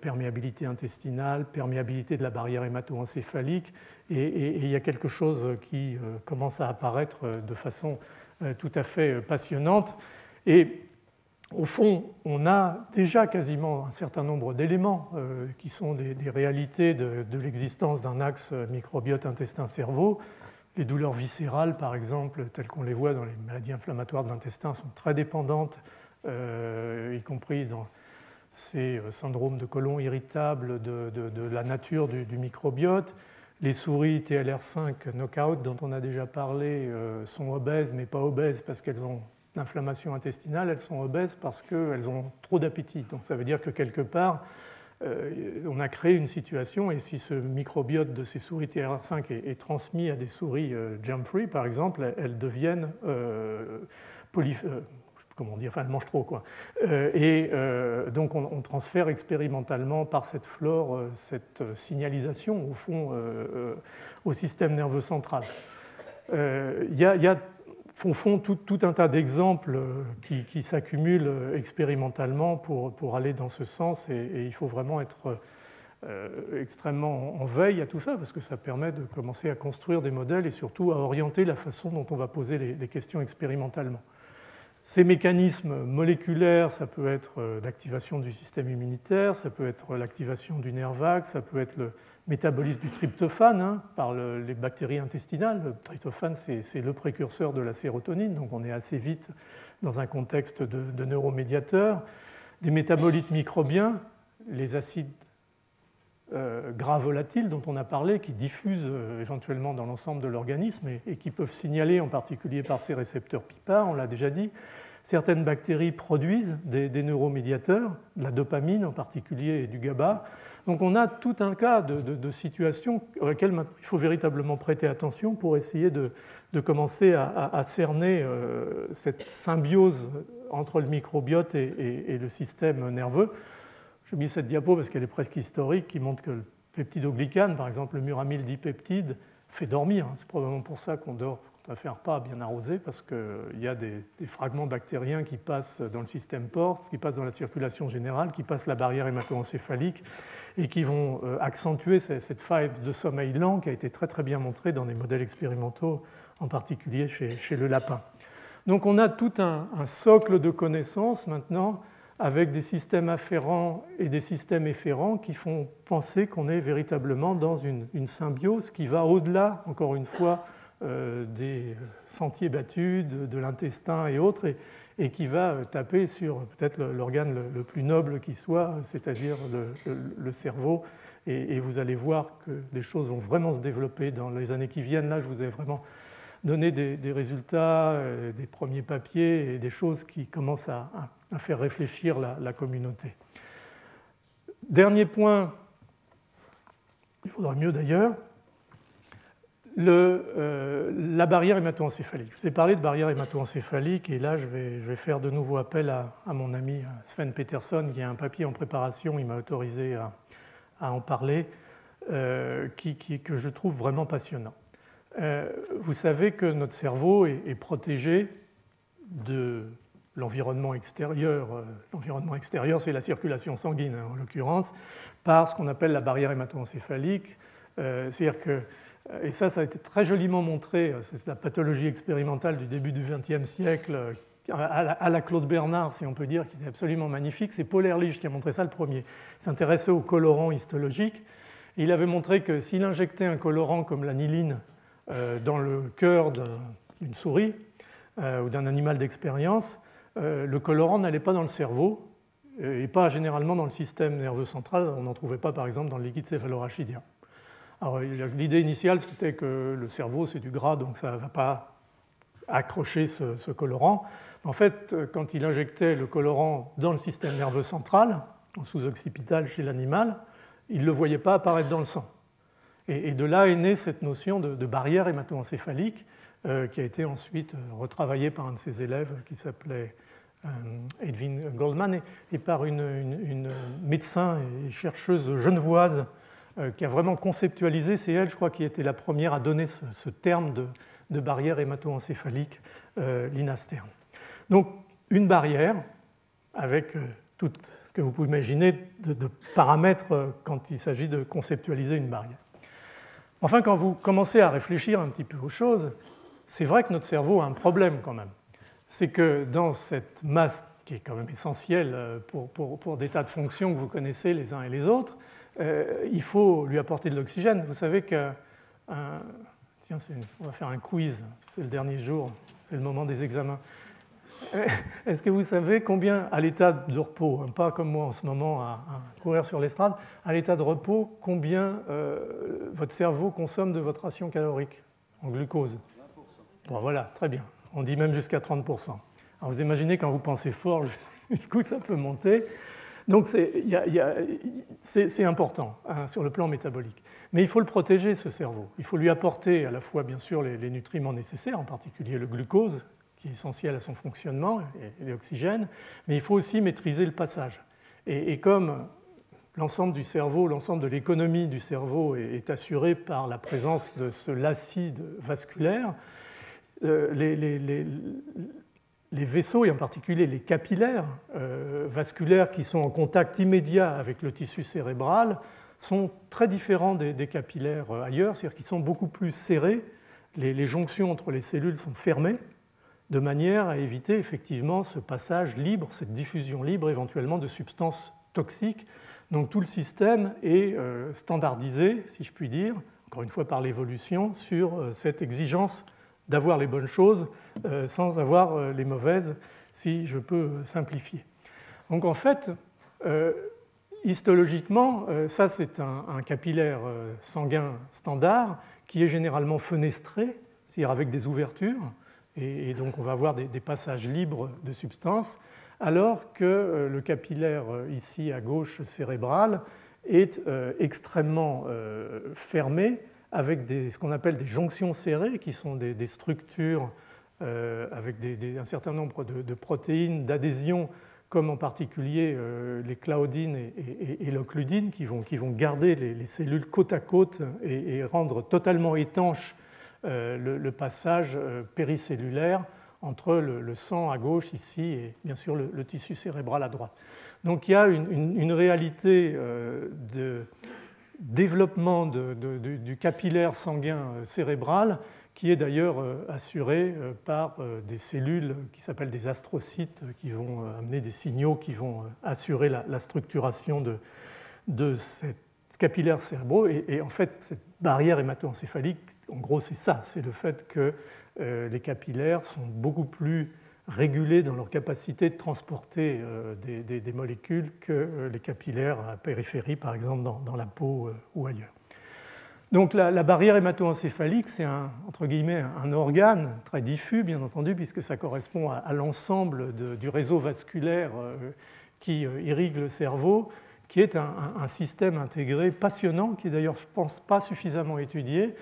perméabilité intestinale, perméabilité de la barrière hémato-encéphalique, et, il y a quelque chose qui commence à apparaître de façon tout à fait passionnante. Et au fond, on a déjà quasiment un certain nombre d'éléments euh, qui sont des, réalités de, l'existence d'un axe microbiote intestin-cerveau. Les douleurs viscérales, par exemple, telles qu'on les voit dans les maladies inflammatoires de l'intestin, sont très dépendantes, y compris dans ces syndromes de côlon irritable, de, la nature du, microbiote. Les souris TLR5 knockout, dont on a déjà parlé, sont obèses, mais pas obèses parce qu'elles ont l'inflammation intestinale, elles sont obèses parce qu'elles ont trop d'appétit. Donc ça veut dire que quelque part, euh, on a créé une situation, et si ce microbiote de ces souris TLR5 est, transmis à des souris euh, germ-free, par exemple, elles deviennent euh, comment dire, enfin elles mangent trop quoi. et donc on, transfère expérimentalement par cette flore cette signalisation au fond au système nerveux central. Il y, a font, tout, un tas d'exemples euh, qui, s'accumulent euh, expérimentalement pour, pour, aller dans ce sens et, il faut vraiment être euh, extrêmement en veille à tout ça parce que ça permet de commencer à construire des modèles et surtout à orienter la façon dont on va poser les, questions expérimentalement. Ces mécanismes moléculaires, ça peut être l'activation du système immunitaire, ça peut être l'activation du nerf vague, ça peut être le, métabolisme du tryptophane hein, par les bactéries intestinales. Le tryptophane, c'est le précurseur de la sérotonine, donc on est assez vite dans un contexte de, neuromédiateur. Des métabolites microbiens, les acides euh, gras volatiles dont on a parlé, qui diffusent euh, éventuellement dans l'ensemble de l'organisme et, qui peuvent signaler en particulier par ces récepteurs PIPA, on l'a déjà dit. Certaines bactéries produisent des, neuromédiateurs, de la dopamine en particulier et du GABA. Donc on a tout un cas de, situations auxquelles il faut véritablement prêter attention pour essayer de, commencer à, cerner euh, cette symbiose entre le microbiote et, le système nerveux. J'ai mis cette diapo parce qu'elle est presque historique, qui montre que le peptidoglycane, par exemple le muramyl dipeptide, fait dormir. C'est probablement pour ça qu'on dort on va faire pas bien arrosé parce qu'il y a des, fragments bactériens qui passent dans le système porte, qui passent dans la circulation générale, qui passent la barrière hémato-encéphalique et qui vont euh, accentuer cette faille de sommeil lent qui a été très très bien montrée dans des modèles expérimentaux, en particulier chez, le lapin. Donc on a tout un, socle de connaissances maintenant avec des systèmes afférents et des systèmes efférents qui font penser qu'on est véritablement dans une, symbiose qui va au-delà, encore une fois, euh, des sentiers battus, de, l'intestin et autres, et, qui va taper sur peut-être l'organe le, plus noble qui soit, c'est-à-dire le, cerveau. Et, vous allez voir que les choses vont vraiment se développer dans les années qui viennent. Là, je vous ai vraiment donné des, résultats, euh, des premiers papiers et des choses qui commencent à, faire réfléchir la communauté. Dernier point, il faudra mieux d'ailleurs, le, euh, la barrière hémato-encéphalique. Je vous ai parlé de barrière hémato-encéphalique et là je vais, faire de nouveau appel à, mon ami Sven Peterson qui a un papier en préparation, il m'a autorisé à, en parler, euh, que je trouve vraiment passionnant. Euh, vous savez que notre cerveau est, protégé de l'environnement extérieur. L'environnement extérieur, c'est la circulation sanguine hein, en l'occurrence, par ce qu'on appelle la barrière hémato-encéphalique. C'est-à-dire que euh, et ça, ça a été très joliment montré, euh, c'est la pathologie expérimentale du début du XXe siècle, euh, à la Claude Bernard, si on peut dire, qui est absolument magnifique. C'est Paul Ehrlich qui a montré ça le premier. Il s'intéressait aux colorants histologiques. il avait montré que s'il injectait un colorant comme l'aniline dans le cœur d'une souris ou d'un animal d'expérience, le colorant n'allait pas dans le cerveau et pas généralement dans le système nerveux central. On n'en trouvait pas, par exemple, dans le liquide céphalorachidien. L'idée initiale, c'était que le cerveau, c'est du gras, donc ça ne va pas accrocher ce, colorant. En fait, quand il injectait le colorant dans le système nerveux central, en sous-occipital chez l'animal, il ne le voyait pas apparaître dans le sang. Et, de là est née cette notion de, barrière hémato-encéphalique euh, qui a été ensuite retravaillée par un de ses élèves qui s'appelait euh, Edwin Goldman et, par une, médecin et chercheuse genevoise euh, qui a vraiment conceptualisé, c'est elle, je crois, qui était la première à donner ce, terme de, barrière hémato-encéphalique, euh, Lina Stern. Donc, une barrière avec euh, tout ce que vous pouvez imaginer de, paramètres quand il s'agit de conceptualiser une barrière. Enfin, quand vous commencez à réfléchir un petit peu aux choses, c'est vrai que notre cerveau a un problème quand même. C'est que dans cette masse qui est quand même essentielle pour, pour des tas de fonctions que vous connaissez les uns et les autres, euh, il faut lui apporter de l'oxygène. Vous savez que, tiens, on va faire un quiz, c'est le dernier jour, c'est le moment des examens. Est-ce que vous savez combien, à l'état de repos, hein, pas comme moi en ce moment à, courir sur l'estrade, à l'état de repos, combien euh, votre cerveau consomme de votre ration calorique en glucose? Bon, voilà, très bien. On dit même jusqu'à 30%. Alors vous imaginez quand vous pensez fort jusqu'où ça peut monter. Donc c'est important hein, sur le plan métabolique. Mais il faut le protéger, ce cerveau. Il faut lui apporter à la fois, bien sûr, les, les nutriments nécessaires, en particulier le glucose, qui est essentiel à son fonctionnement, l'oxygène, mais il faut aussi maîtriser le passage. Et, comme l'ensemble du cerveau, l'ensemble de l'économie du cerveau est, assuré par la présence de ce lacide vasculaire, euh, les, vaisseaux, et en particulier les capillaires euh, vasculaires qui sont en contact immédiat avec le tissu cérébral, sont très différents des, des capillaires ailleurs, c'est-à-dire qu'ils sont beaucoup plus serrés, les jonctions entre les cellules sont fermées, de manière à éviter effectivement ce passage libre, cette diffusion libre éventuellement de substances toxiques. Donc tout le système est euh, standardisé, si je puis dire, encore une fois par l'évolution, sur euh, cette exigence d'avoir les bonnes choses euh, sans avoir les mauvaises, si je peux simplifier. Donc en fait, histologiquement, ça c'est un, un, capillaire sanguin standard qui est généralement fenestré, c'est-à-dire avec des ouvertures et, donc on va avoir des, passages libres de substances, alors que euh, le capillaire euh, ici à gauche cérébral est euh, extrêmement fermé avec ce qu'on appelle des jonctions serrées, qui sont des, structures avec un certain nombre de, protéines d'adhésion, comme en particulier les claudines et, l'occludine, qui vont, garder les, cellules côte à côte et, rendre totalement étanches euh, le, passage euh, péricellulaire entre le, sang à gauche ici et bien sûr le, tissu cérébral à droite. Donc il y a une, réalité euh, de développement du capillaire sanguin cérébral qui est d'ailleurs assuré par des cellules qui s'appellent des astrocytes qui vont amener des signaux qui vont assurer la, structuration de, de cette capillaires cérébraux. Et, en fait, cette barrière hémato-encéphalique, en gros, c'est ça c'est le fait que euh, les capillaires sont beaucoup plus régulés dans leur capacité de transporter euh, des, molécules que euh, les capillaires à périphérie, par exemple dans, la peau ou ailleurs. Donc la, barrière hémato-encéphalique, c'est un, entre guillemets un organe très diffus, bien entendu, puisque ça correspond à l'ensemble du réseau vasculaire qui irrigue le cerveau qui est un, système intégré passionnant, qui d'ailleurs, je pense, pas suffisamment étudié,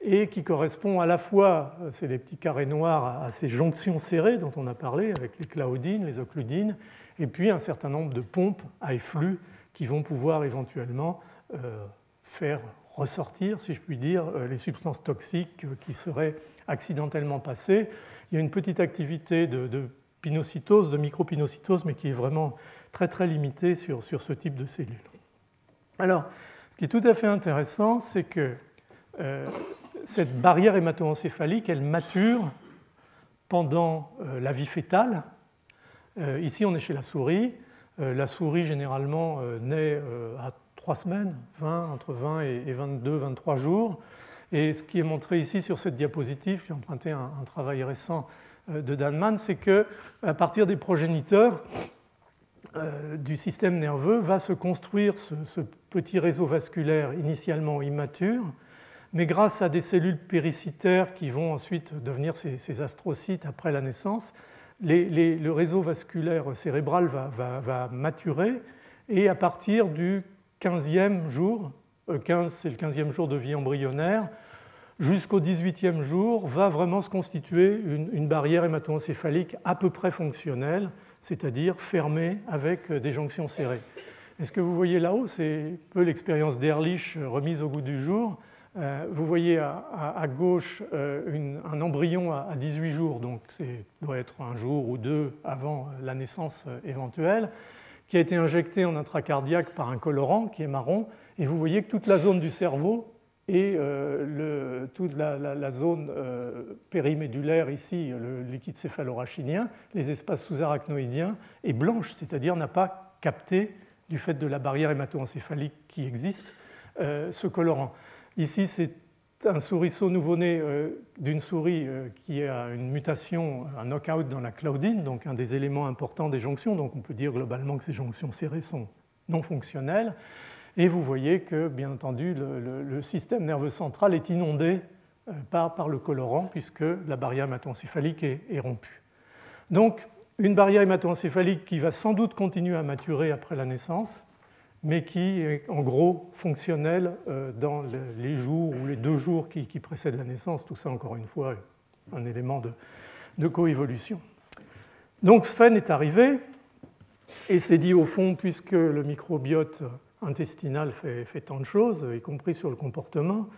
et qui correspond à la fois, c'est les petits carrés noirs, à ces jonctions serrées dont on a parlé, avec les claudines, les occludines, et puis un certain nombre de pompes à efflux qui vont pouvoir éventuellement euh, faire ressortir, si je puis dire, euh, les substances toxiques euh, qui seraient accidentellement passées. Il y a une petite activité de, de pinocytose, de micropinocytose, mais qui est vraiment très très limité sur, ce type de cellules. Alors, ce qui est tout à fait intéressant, c'est que euh, cette barrière hémato-encéphalique, elle mature pendant euh, la vie fétale. Euh, ici, on est chez la souris. la souris, généralement, naît à 3 semaines, 20, entre 20 et 22, 23 jours. Et ce qui est montré ici sur cette diapositive, qui a emprunté un, un travail récent de Danman, c'est que à partir des progéniteurs, euh, du système nerveux va se construire ce, petit réseau vasculaire initialement immature, mais grâce à des cellules péricytaires qui vont ensuite devenir ces, astrocytes après la naissance, le réseau vasculaire cérébral va, maturer et à partir du 15e jour, 15 euh, c'est le 15e jour de vie embryonnaire, jusqu'au 18e jour va vraiment se constituer une, une barrière hémato-encéphalique à peu près fonctionnelle c'est-à-dire fermé avec des jonctions serrées. Et ce que vous voyez là-haut, c'est un peu l'expérience d'Ehrlich remise au goût du jour. Euh, vous voyez à, gauche euh, un embryon à 18 jours, donc ça doit être un jour ou deux avant la naissance euh, éventuelle, qui a été injecté en intracardiaque par un colorant qui est marron. Et vous voyez que toute la zone du cerveau et euh, toute la, zone euh, périmédulaire ici, le liquide céphalorachidien, les espaces sous-arachnoïdiens, est blanche, c'est-à-dire n'a pas capté, du fait de la barrière hémato-encéphalique qui existe, euh, ce colorant. Ici, c'est un souriceau nouveau-né d'une souris qui a une mutation, un knockout dans la claudine, donc un des éléments importants des jonctions. Donc on peut dire globalement que ces jonctions serrées sont non fonctionnelles. Et vous voyez que, bien entendu, le, système nerveux central est inondé par, par, le colorant puisque la barrière hématoencéphalique est, est rompue. Donc, une barrière hématoencéphalique qui va sans doute continuer à maturer après la naissance, mais qui est en gros fonctionnelle euh, dans les jours ou les deux jours qui, précèdent la naissance. Tout ça, encore une fois, un élément de, coévolution. Donc Sven est arrivé et s'est dit au fond, puisque le microbiote intestinal fait, tant de choses, y compris sur le comportement,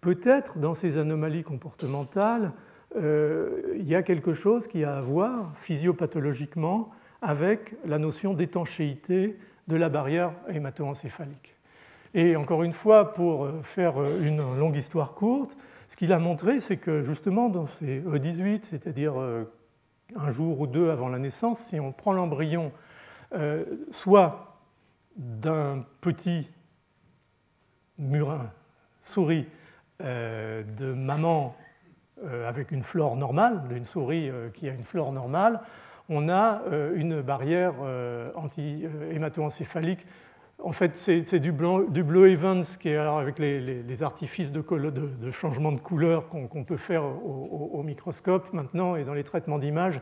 peut-être dans ces anomalies comportementales, euh, il y a quelque chose qui a à voir physiopathologiquement avec la notion d'étanchéité de la barrière hématoencéphalique. Et encore une fois, pour euh, faire euh, une longue histoire courte, ce qu'il a montré, c'est que justement dans ces E18, c'est-à-dire un jour ou deux avant la naissance, si on prend l'embryon soit d'un petit murin souris de maman euh, avec une flore normale, d'une souris euh, qui a une flore normale, on a euh, une barrière anti-hématoencéphalique. En fait, c'est du, du, Blue Evans qui est avec les, artifices de, de, changement de couleur qu'on peut faire au, microscope maintenant et dans les traitements d'image,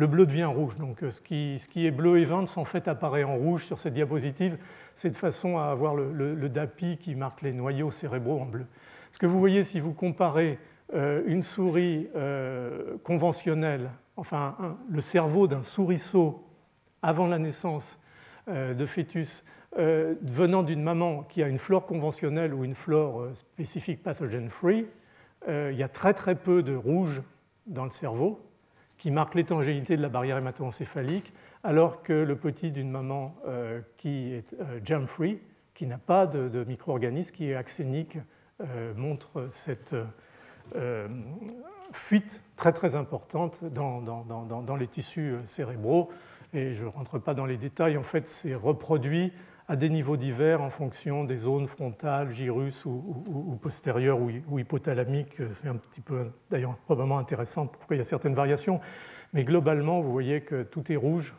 le bleu devient rouge. Donc ce qui, ce qui, est Blue Evans en fait apparaît en rouge sur cette diapositive. C'est de façon à avoir le, DAPI qui marque les noyaux cérébraux en bleu. Ce que vous voyez si vous comparez euh, une souris euh, conventionnelle, enfin le cerveau d'un souriceau avant la naissance euh, de fœtus venant d'une maman qui a une flore conventionnelle ou une flore spécifique pathogen-free, il y a très très peu de rouge dans le cerveau qui marque l'étangéité de la barrière hématoencéphalique, alors que le petit d'une maman qui est germ-free, qui n'a pas de, de micro-organisme, qui est axénique, montre cette euh, fuite très très importante dans, dans, les tissus euh, cérébraux. Et je ne rentre pas dans les détails, en fait, c'est reproduit à des niveaux divers en fonction des zones frontales, gyrus ou, postérieures ou, hypothalamiques. C'est un petit peu, d'ailleurs, probablement intéressant pourquoi il y a certaines variations. Mais globalement, vous voyez que tout est rouge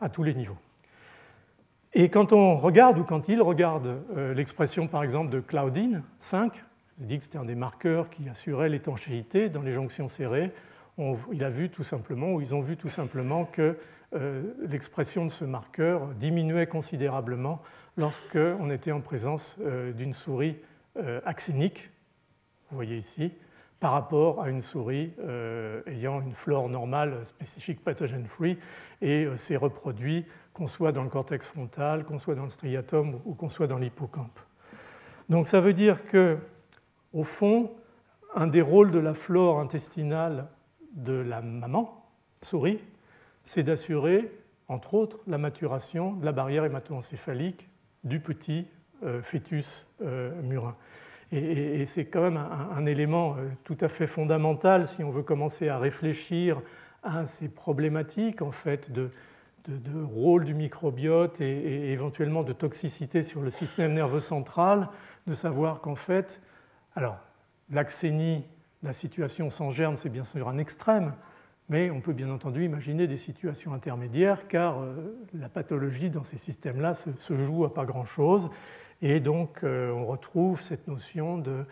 à tous les niveaux. Et quand on regarde, ou quand il regarde euh, l'expression par exemple de Claudine 5, il dit que c'était un des marqueurs qui assurait l'étanchéité dans les jonctions serrées. il a vu tout simplement, ou ils ont vu tout simplement que euh, l'expression de ce marqueur diminuait considérablement lorsqu'on était en présence euh, d'une souris euh, axénique, vous voyez ici, par rapport à une souris ayant une flore normale spécifique pathogen-free et s'est reproduit qu'on soit dans le cortex frontal, qu'on soit dans le striatum ou qu'on soit dans l'hippocampe. Donc ça veut dire que au fond, un des rôles de la flore intestinale de la maman, souris, c'est d'assurer, entre autres, la maturation de la barrière hématoencéphalique du petit euh, fœtus euh, murin. Et, c'est quand même un, élément euh, tout à fait fondamental si on veut commencer à réfléchir à ces problématiques en fait de, rôle du microbiote et, et, éventuellement de toxicité sur le système nerveux central, de savoir qu'en fait alors, l'axénie, la situation sans germe, c'est bien sûr un extrême, mais on peut bien entendu imaginer des situations intermédiaires, car euh, la pathologie dans ces systèmes-là se, joue à pas grand-chose, et donc euh, on retrouve cette notion de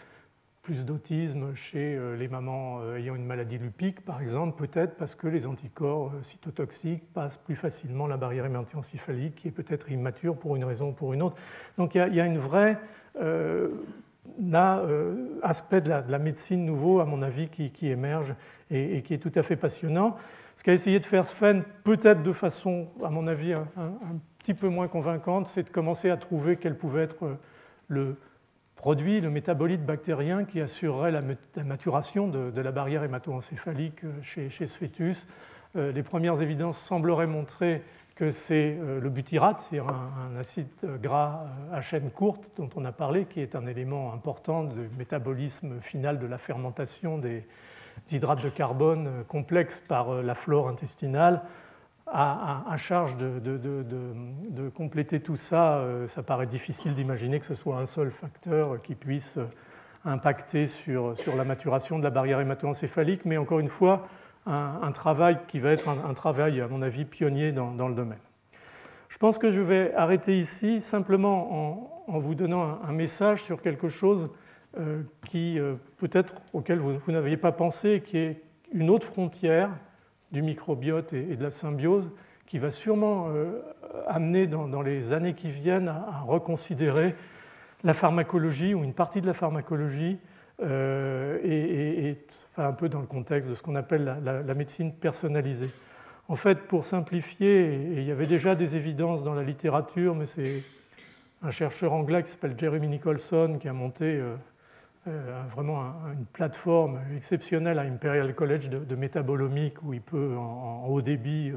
plus d'autisme chez euh, les mamans ayant une maladie lupique, par exemple, peut-être parce que les anticorps cytotoxiques passent plus facilement la barrière hématoencéphalique, qui est peut-être immature pour une raison ou pour une autre. Donc il y a, une vraie euh, aspect de la, médecine nouveau, à mon avis, qui, émerge et, qui est tout à fait passionnant. Ce qu'a essayé de faire Sven, peut-être de façon, à mon avis, un, petit peu moins convaincante, c'est de commencer à trouver quel pouvait être le produit, le métabolite bactérien qui assurerait la, maturation de, la barrière hématoencéphalique chez, chez ce fœtus. Euh, les premières évidences sembleraient montrer que c'est euh, le butyrate, c'est un, acide gras euh, à chaîne courte dont on a parlé, qui est un élément important du métabolisme final de la fermentation des hydrates de carbone euh, complexes par la flore intestinale. À, charge de, compléter tout ça, ça paraît difficile d'imaginer que ce soit un seul facteur qui puisse impacter sur, sur, la maturation de la barrière hémato-encéphalique, mais encore une fois, un, travail qui va être un, travail, à mon avis, pionnier dans, le domaine. Je pense que je vais arrêter ici simplement en, vous donnant un, message sur quelque chose euh, qui, euh, peut-être auquel vous, n'aviez pas pensé, qui est une autre frontière du microbiote et, de la symbiose, qui va sûrement euh, amener dans, les années qui viennent à, reconsidérer la pharmacologie ou une partie de la pharmacologie, euh, et, un peu dans le contexte de ce qu'on appelle la, médecine personnalisée. En fait, pour simplifier, il y avait déjà des évidences dans la littérature, mais c'est un chercheur anglais qui s'appelle Jeremy Nicholson qui a monté euh, euh, vraiment une plateforme exceptionnelle à Imperial College de, métabolomique où il peut en, haut débit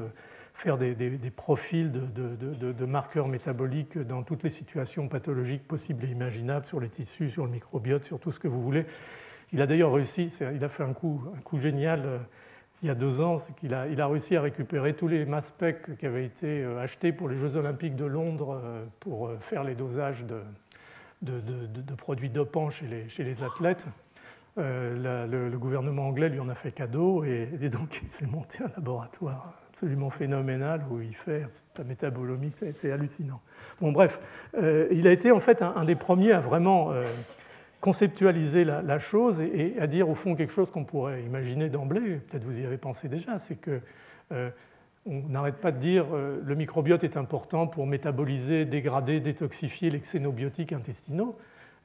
faire des, profils de, marqueurs métaboliques dans toutes les situations pathologiques possibles et imaginables, sur les tissus, sur le microbiote, sur tout ce que vous voulez. Il a d'ailleurs réussi, il a fait un coup, génial euh, il y a deux ans, c'est qu'il a, il a réussi à récupérer tous les mass qui avaient été achetés pour les Jeux olympiques de Londres pour faire les dosages de, produits dopants chez les, athlètes. Euh, le, gouvernement anglais lui en a fait cadeau et, donc il s'est monté un laboratoire absolument phénoménal où il fait la métabolomique, c'est hallucinant. Bon bref, euh, il a été en fait un, des premiers à vraiment euh, conceptualiser la, chose et, à dire au fond quelque chose qu'on pourrait imaginer d'emblée, peut-être vous y avez pensé déjà, c'est que on n'arrête pas de dire euh, le microbiote est important pour métaboliser, dégrader, détoxifier les xénobiotiques intestinaux.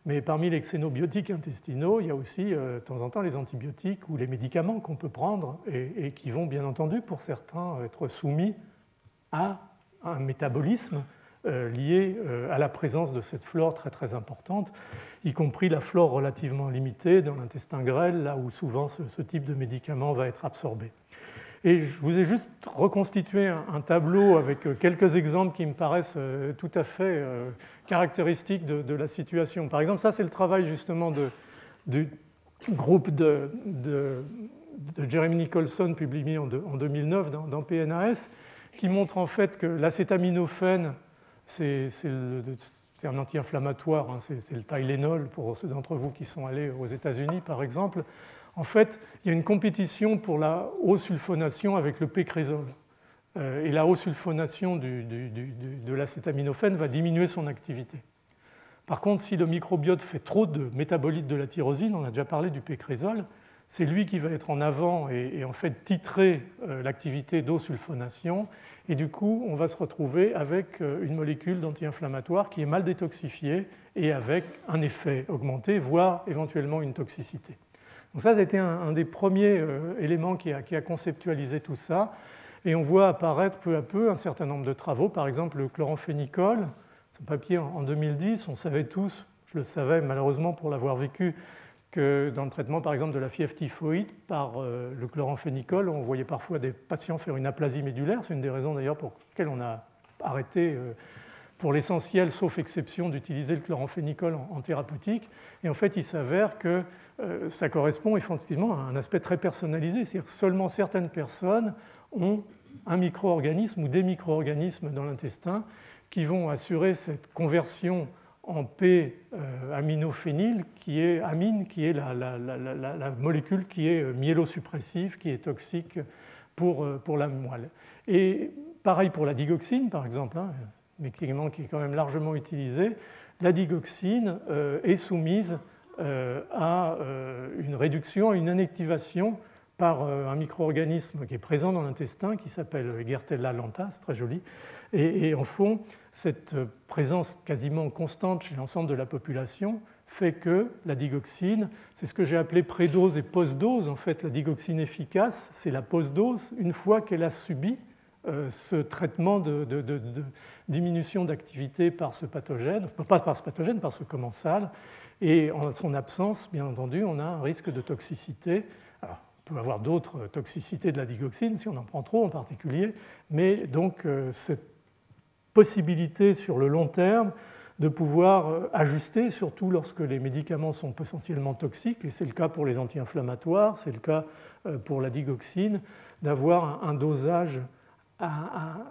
Mais parmi les xénobiotiques intestinaux, il y a aussi euh, de temps en temps les antibiotiques ou les médicaments qu'on peut prendre et, qui vont bien entendu pour certains être soumis à un métabolisme euh, lié à la présence de cette flore très très importante, y compris la flore relativement limitée dans l'intestin grêle, là où souvent ce type de médicament va être absorbé. Et je vous ai juste reconstitué un, tableau avec euh, quelques exemples qui me paraissent euh, tout à fait euh, caractéristiques de, la situation. Par exemple, ça c'est le travail justement du groupe de, Jeremy Nicholson publié en, 2009 dans, PNAS, qui montre en fait que l'acétaminophène, c'est un anti-inflammatoire, hein, c'est le Tylenol pour ceux d'entre vous qui sont allés aux États-Unis par exemple, en fait, il y a une compétition pour la haute sulfonation avec le pécrésol. Euh, et la haute sulfonation de l'acétaminophène va diminuer son activité. Par contre, si le microbiote fait trop de métabolites de la tyrosine, on a déjà parlé du pécrésol, c'est lui qui va être en avant et, en fait titrer euh, l'activité d'eau-sulfonation. Et du coup, on va se retrouver avec euh, une molécule d'anti-inflammatoire qui est mal détoxifiée et avec un effet augmenté, voire éventuellement une toxicité. Donc ça, c'était un, un des premiers euh, éléments qui a, conceptualisé tout ça. Et on voit apparaître peu à peu un certain nombre de travaux, par exemple le chloramphénicol, c'est papier en 2010, on savait tous, je le savais malheureusement pour l'avoir vécu, que dans le traitement par exemple de la fièvre typhoïde par euh, le chloramphénicol, on voyait parfois des patients faire une aplasie médulaire, c'est une des raisons d'ailleurs pour lesquelles on a arrêté euh, pour l'essentiel, sauf exception, d'utiliser le chloramphénicol en, thérapeutique. Et en fait, il s'avère que ça correspond effectivement à un aspect très personnalisé, c'est-à-dire seulement certaines personnes ont un micro-organisme ou des micro-organismes dans l'intestin qui vont assurer cette conversion en P-aminophényl, qui est amine, qui est la, molécule qui est myélosuppressive, qui est toxique pour, euh, pour la moelle. Et pareil pour la digoxine, par exemple. Hein, médicament qui est quand même largement utilisé, la digoxine euh, est soumise euh, à euh, une réduction, à une inactivation par un micro-organisme qui est présent dans l'intestin, qui s'appelle Gertella lanta, très joli. Et, en fond, cette présence quasiment constante chez l'ensemble de la population fait que la digoxine, c'est ce que j'ai appelé prédose et post-dose. En fait, la digoxine efficace, c'est la post-dose une fois qu'elle a subi ce traitement de, diminution d'activité par ce pathogène, pas par ce pathogène, par ce commensal, et en son absence, bien entendu, on a un risque de toxicité. On peut avoir d'autres toxicités de la digoxine, si on en prend trop en particulier, mais donc euh, cette possibilité sur le long terme de pouvoir euh, ajuster, surtout lorsque les médicaments sont potentiellement toxiques, et c'est le cas pour les anti-inflammatoires, c'est le cas euh, pour la digoxine, d'avoir un dosage à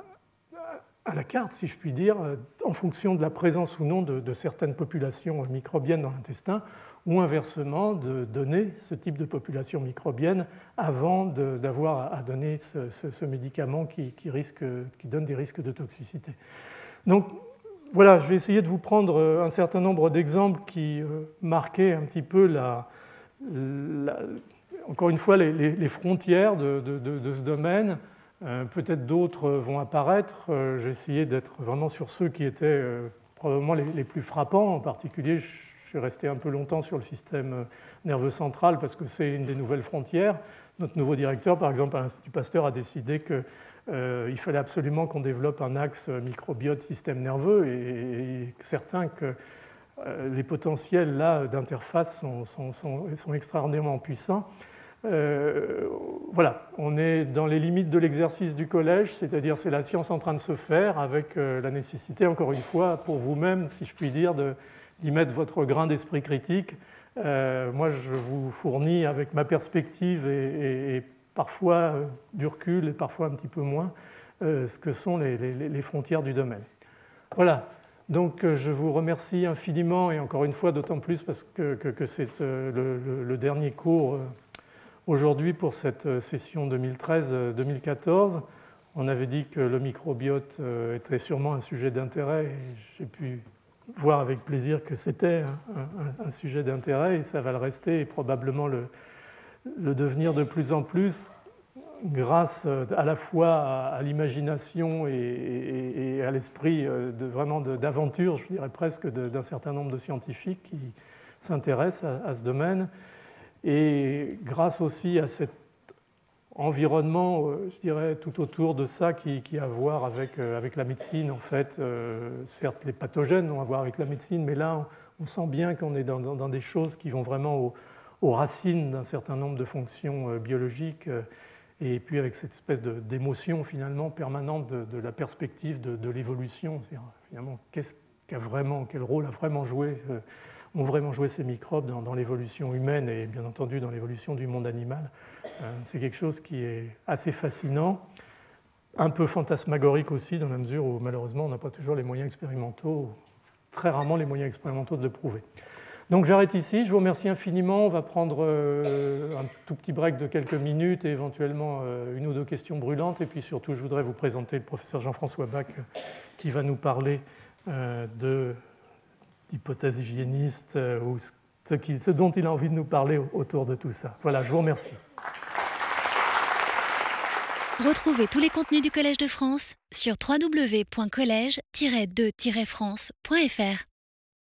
la carte, si je puis dire, en fonction de la présence ou non de, certaines populations microbiennes dans l'intestin, ou inversement de donner ce type de population microbienne avant d'avoir à donner ce, médicament qui, risque, qui donne des risques de toxicité. Donc voilà, je vais essayer de vous prendre un certain nombre d'exemples qui marquaient un petit peu la, encore une fois les, frontières de, ce domaine. Euh, peut-être d'autres vont apparaître. Euh, j'ai essayé d'être vraiment sur ceux qui étaient euh, probablement les, plus frappants. En particulier, je suis resté un peu longtemps sur le système nerveux central parce que c'est une des nouvelles frontières. Notre nouveau directeur, par exemple, à l'Institut Pasteur, a décidé qu'il fallait absolument qu'on développe un axe microbiote système nerveux et, certain que les potentiels là d'interface sont, extraordinairement puissants. Euh, voilà, on est dans les limites de l'exercice du collège, c'est-à-dire c'est la science en train de se faire avec euh, la nécessité, encore une fois, pour vous-même, si je puis dire, d'y mettre votre grain d'esprit critique. Euh, moi, je vous fournis avec ma perspective et, parfois du recul et parfois un petit peu moins ce que sont les, frontières du domaine. Voilà, donc je vous remercie infiniment et encore une fois d'autant plus parce que, c'est le, dernier cours Aujourd'hui, pour cette euh, session 2013-2014, on avait dit que le microbiote euh, était sûrement un sujet d'intérêt. J'ai pu voir avec plaisir que c'était un, sujet d'intérêt et ça va le rester et probablement le, devenir de plus en plus grâce euh, à la fois à, l'imagination et, à l'esprit vraiment d'aventure, je dirais presque, d'un certain nombre de scientifiques qui s'intéressent à, ce domaine et grâce aussi à cet environnement, euh, je dirais, tout autour de ça qui, a à voir avec, euh, avec la médecine, en fait, euh, certes, les pathogènes ont à voir avec la médecine, mais là, on sent bien qu'on est dans, des choses qui vont vraiment aux racines d'un certain nombre de fonctions biologiques, et puis avec cette espèce d'émotion finalement permanente de, la perspective de, de l'évolution, finalement, qu'est-ce qu'a vraiment, quel rôle a vraiment joué ont vraiment joué ces microbes dans, l'évolution humaine et bien entendu dans l'évolution du monde animal. Euh, c'est quelque chose qui est assez fascinant, un peu fantasmagorique aussi, dans la mesure où malheureusement on n'a pas toujours les moyens expérimentaux, très rarement les moyens expérimentaux de le prouver. Donc j'arrête ici, je vous remercie infiniment. On va prendre euh, un tout petit break de quelques minutes et éventuellement euh, une ou deux questions brûlantes. Et puis surtout, je voudrais vous présenter le professeur Jean-François Bach qui va nous parler de d'hypothèses hygiénistes euh, ou ce, dont il a envie de nous parler autour de tout ça. Voilà, je vous remercie. Retrouvez tous les contenus du Collège de France sur www.colège-2-france.fr.